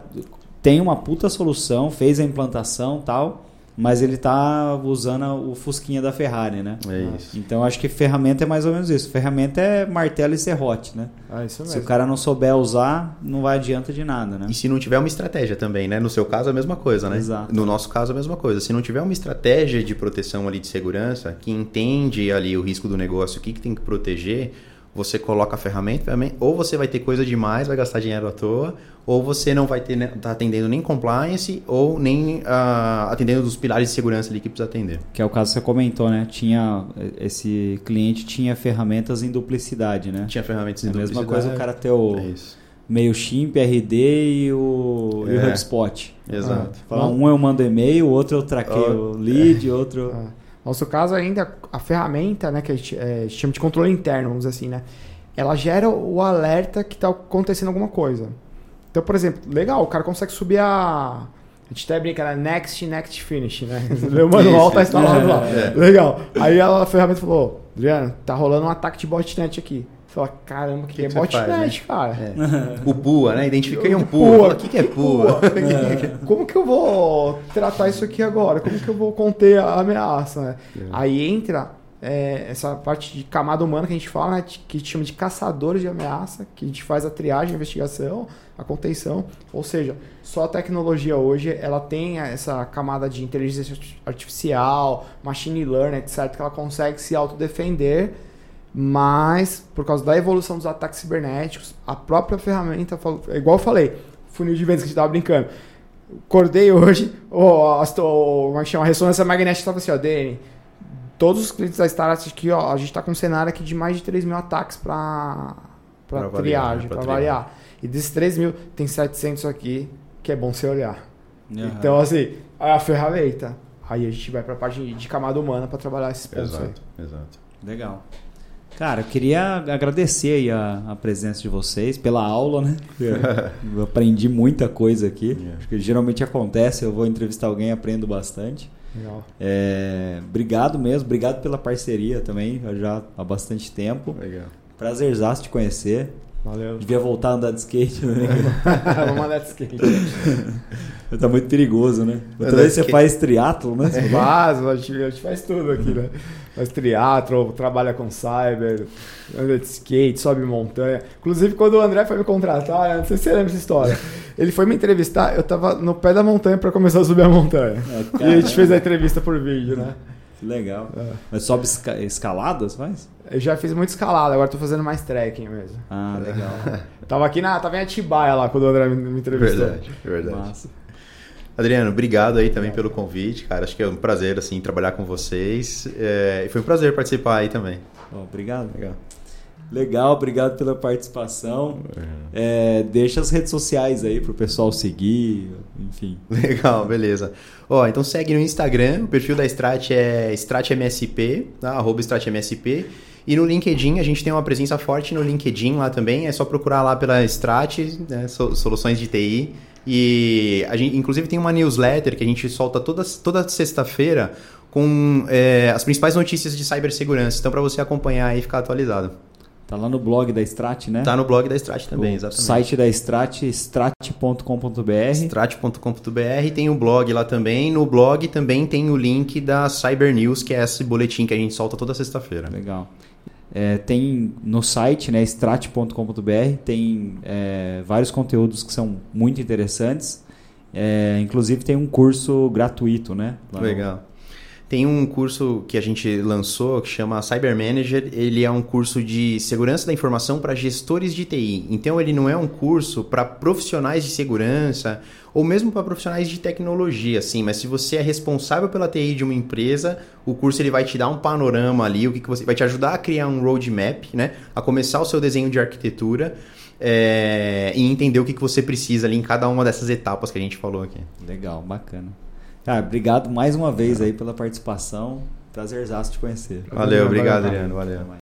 tem uma puta solução, fez a implantação tal, mas ele tá usando o fusquinha da Ferrari, né? É isso. Então, acho que ferramenta é mais ou menos isso. Ferramenta é martelo e serrote, né? É isso Se mesmo. o cara não souber usar, não vai adianta de nada, né? E se não tiver uma estratégia também, né? No seu caso, a mesma coisa, né? Exato. No nosso caso, a mesma coisa. Se não tiver uma estratégia de proteção ali de segurança, que entende ali o risco do negócio, o que, que tem que proteger, você coloca a ferramenta, ou você vai ter coisa demais, vai gastar dinheiro à toa, ou você não vai ter, né, tá atendendo nem compliance, ou nem ah, atendendo dos pilares de segurança ali que precisa atender. Que é o caso que você comentou, né? Tinha esse cliente tinha ferramentas em duplicidade, né? Tinha ferramentas É em a mesma duplicidade. coisa o cara ter o É isso. MailChimp, RD e o, e o É. HubSpot. Exato. Fala, um eu mando e-mail, o outro eu traqueio o lead, outro. Ah. No nosso caso, ainda, a ferramenta, né, que a gente é, chama de controle interno, vamos dizer assim, né? Ela gera o alerta que está acontecendo alguma coisa. Então, por exemplo, legal, o cara consegue subir a. A gente até brinca, né? Next, next, finish, né? O manual tá instalado lá. É. Legal. Aí a ferramenta falou: Adriano, tá rolando um ataque de botnet aqui. Fala, caramba, que, Que é botnet, faz, cara? É. O PUA, né? Identifiquei um Pua. O que, que é PUA? Como que eu vou tratar isso aqui agora? Como que eu vou conter a ameaça? Né? É. Aí entra é, essa parte de camada humana que a gente fala, né, que a gente chama de caçadores de ameaça, que a gente faz a triagem, a investigação, a contenção. Ou seja, só a tecnologia hoje ela tem essa camada de inteligência artificial, machine learning, etc., que ela consegue se autodefender. Mas, por causa da evolução dos ataques cibernéticos, a própria ferramenta, é igual eu falei, funil de vendas que a gente tava brincando. Acordei hoje, o, a, o, como é que chama? a ressonância magnética estava assim, ó, Dani, todos os clientes da Startup aqui, ó, a gente está com um cenário aqui de mais de 3 mil ataques para avaliar, triagem, né? Para avaliar. E desses 3 mil, tem 700 aqui que é bom você olhar. Aham. Então, assim, é a ferramenta. Aí a gente vai para a parte de, camada humana para trabalhar esses pontos aí. Exato, exato. Legal. Cara, eu queria agradecer aí a, a presença de vocês pela aula, né? Eu aprendi muita coisa aqui. Yeah. Acho que geralmente acontece, eu vou entrevistar alguém e aprendo bastante. Legal. É, obrigado mesmo, obrigado pela parceria também, já há bastante tempo. Legal. Prazerzaço te conhecer. Valeu. Devia voltar a andar de skate, né? Vamos mandar de skate. tá muito perigoso, né? Outra Andar vez você faz triatlo, né? Faz, a gente faz tudo aqui, né? Faz triatlo, trabalha com cyber, anda de skate, sobe montanha. Inclusive, quando o André foi me contratar, não sei se você lembra essa história. Ele foi me entrevistar, eu tava no pé da montanha pra começar a subir a montanha. É, E a gente fez a entrevista por vídeo, né? Que legal. É. Mas sobe esca- escaladas, faz? Eu já fiz muito escalada, agora tô fazendo mais trekking mesmo. Ah, legal. Tava aqui na. Tava em Atibaia lá quando o André me, me entrevistou. Verdade, verdade. Massa. Adriano, obrigado aí também pelo convite, cara. Acho que é um prazer, assim, trabalhar com vocês. É, e foi um prazer participar aí também. Ó, obrigado. Legal. Legal, obrigado pela participação. É, deixa as redes sociais aí pro pessoal seguir, enfim. Legal, beleza. Ó, então segue no Instagram, o perfil da Strat é StratMSP, tá? arroba StratMSP. E no LinkedIn, a gente tem uma presença forte no LinkedIn lá também. É só procurar lá pela Strat, né, so- soluções de TI. E a gente, inclusive, tem uma newsletter que a gente solta toda, toda sexta-feira com é, as principais notícias de cibersegurança. Então, para você acompanhar e ficar atualizado. Tá lá no blog da Strat, né? Tá no blog da Strat também, o exatamente. site da Strat, strat.com.br. Strat.com.br tem o blog lá também. No blog também tem o link da Cyber News, que é esse boletim que a gente solta toda sexta-feira. Legal. É, tem no site, né, strat.com.br, tem é, vários conteúdos que são muito interessantes. É, inclusive tem um curso gratuito, né? lá no- Legal. Tem um curso que a gente lançou que chama Cyber Manager. Ele é um curso de segurança da informação para gestores de TI. Então, ele não é um curso para profissionais de segurança ou mesmo para profissionais de tecnologia, assim. Mas se você é responsável pela TI de uma empresa, o curso ele vai te dar um panorama ali, o que, que você vai te ajudar a criar um roadmap, né? A começar o seu desenho de arquitetura. é, e entender o que, que você precisa ali em cada uma dessas etapas que a gente falou aqui. Legal, bacana. Cara, obrigado mais uma vez aí pela participação. Prazerzaço te conhecer. Valeu, obrigado, valeu. Adriano. Valeu.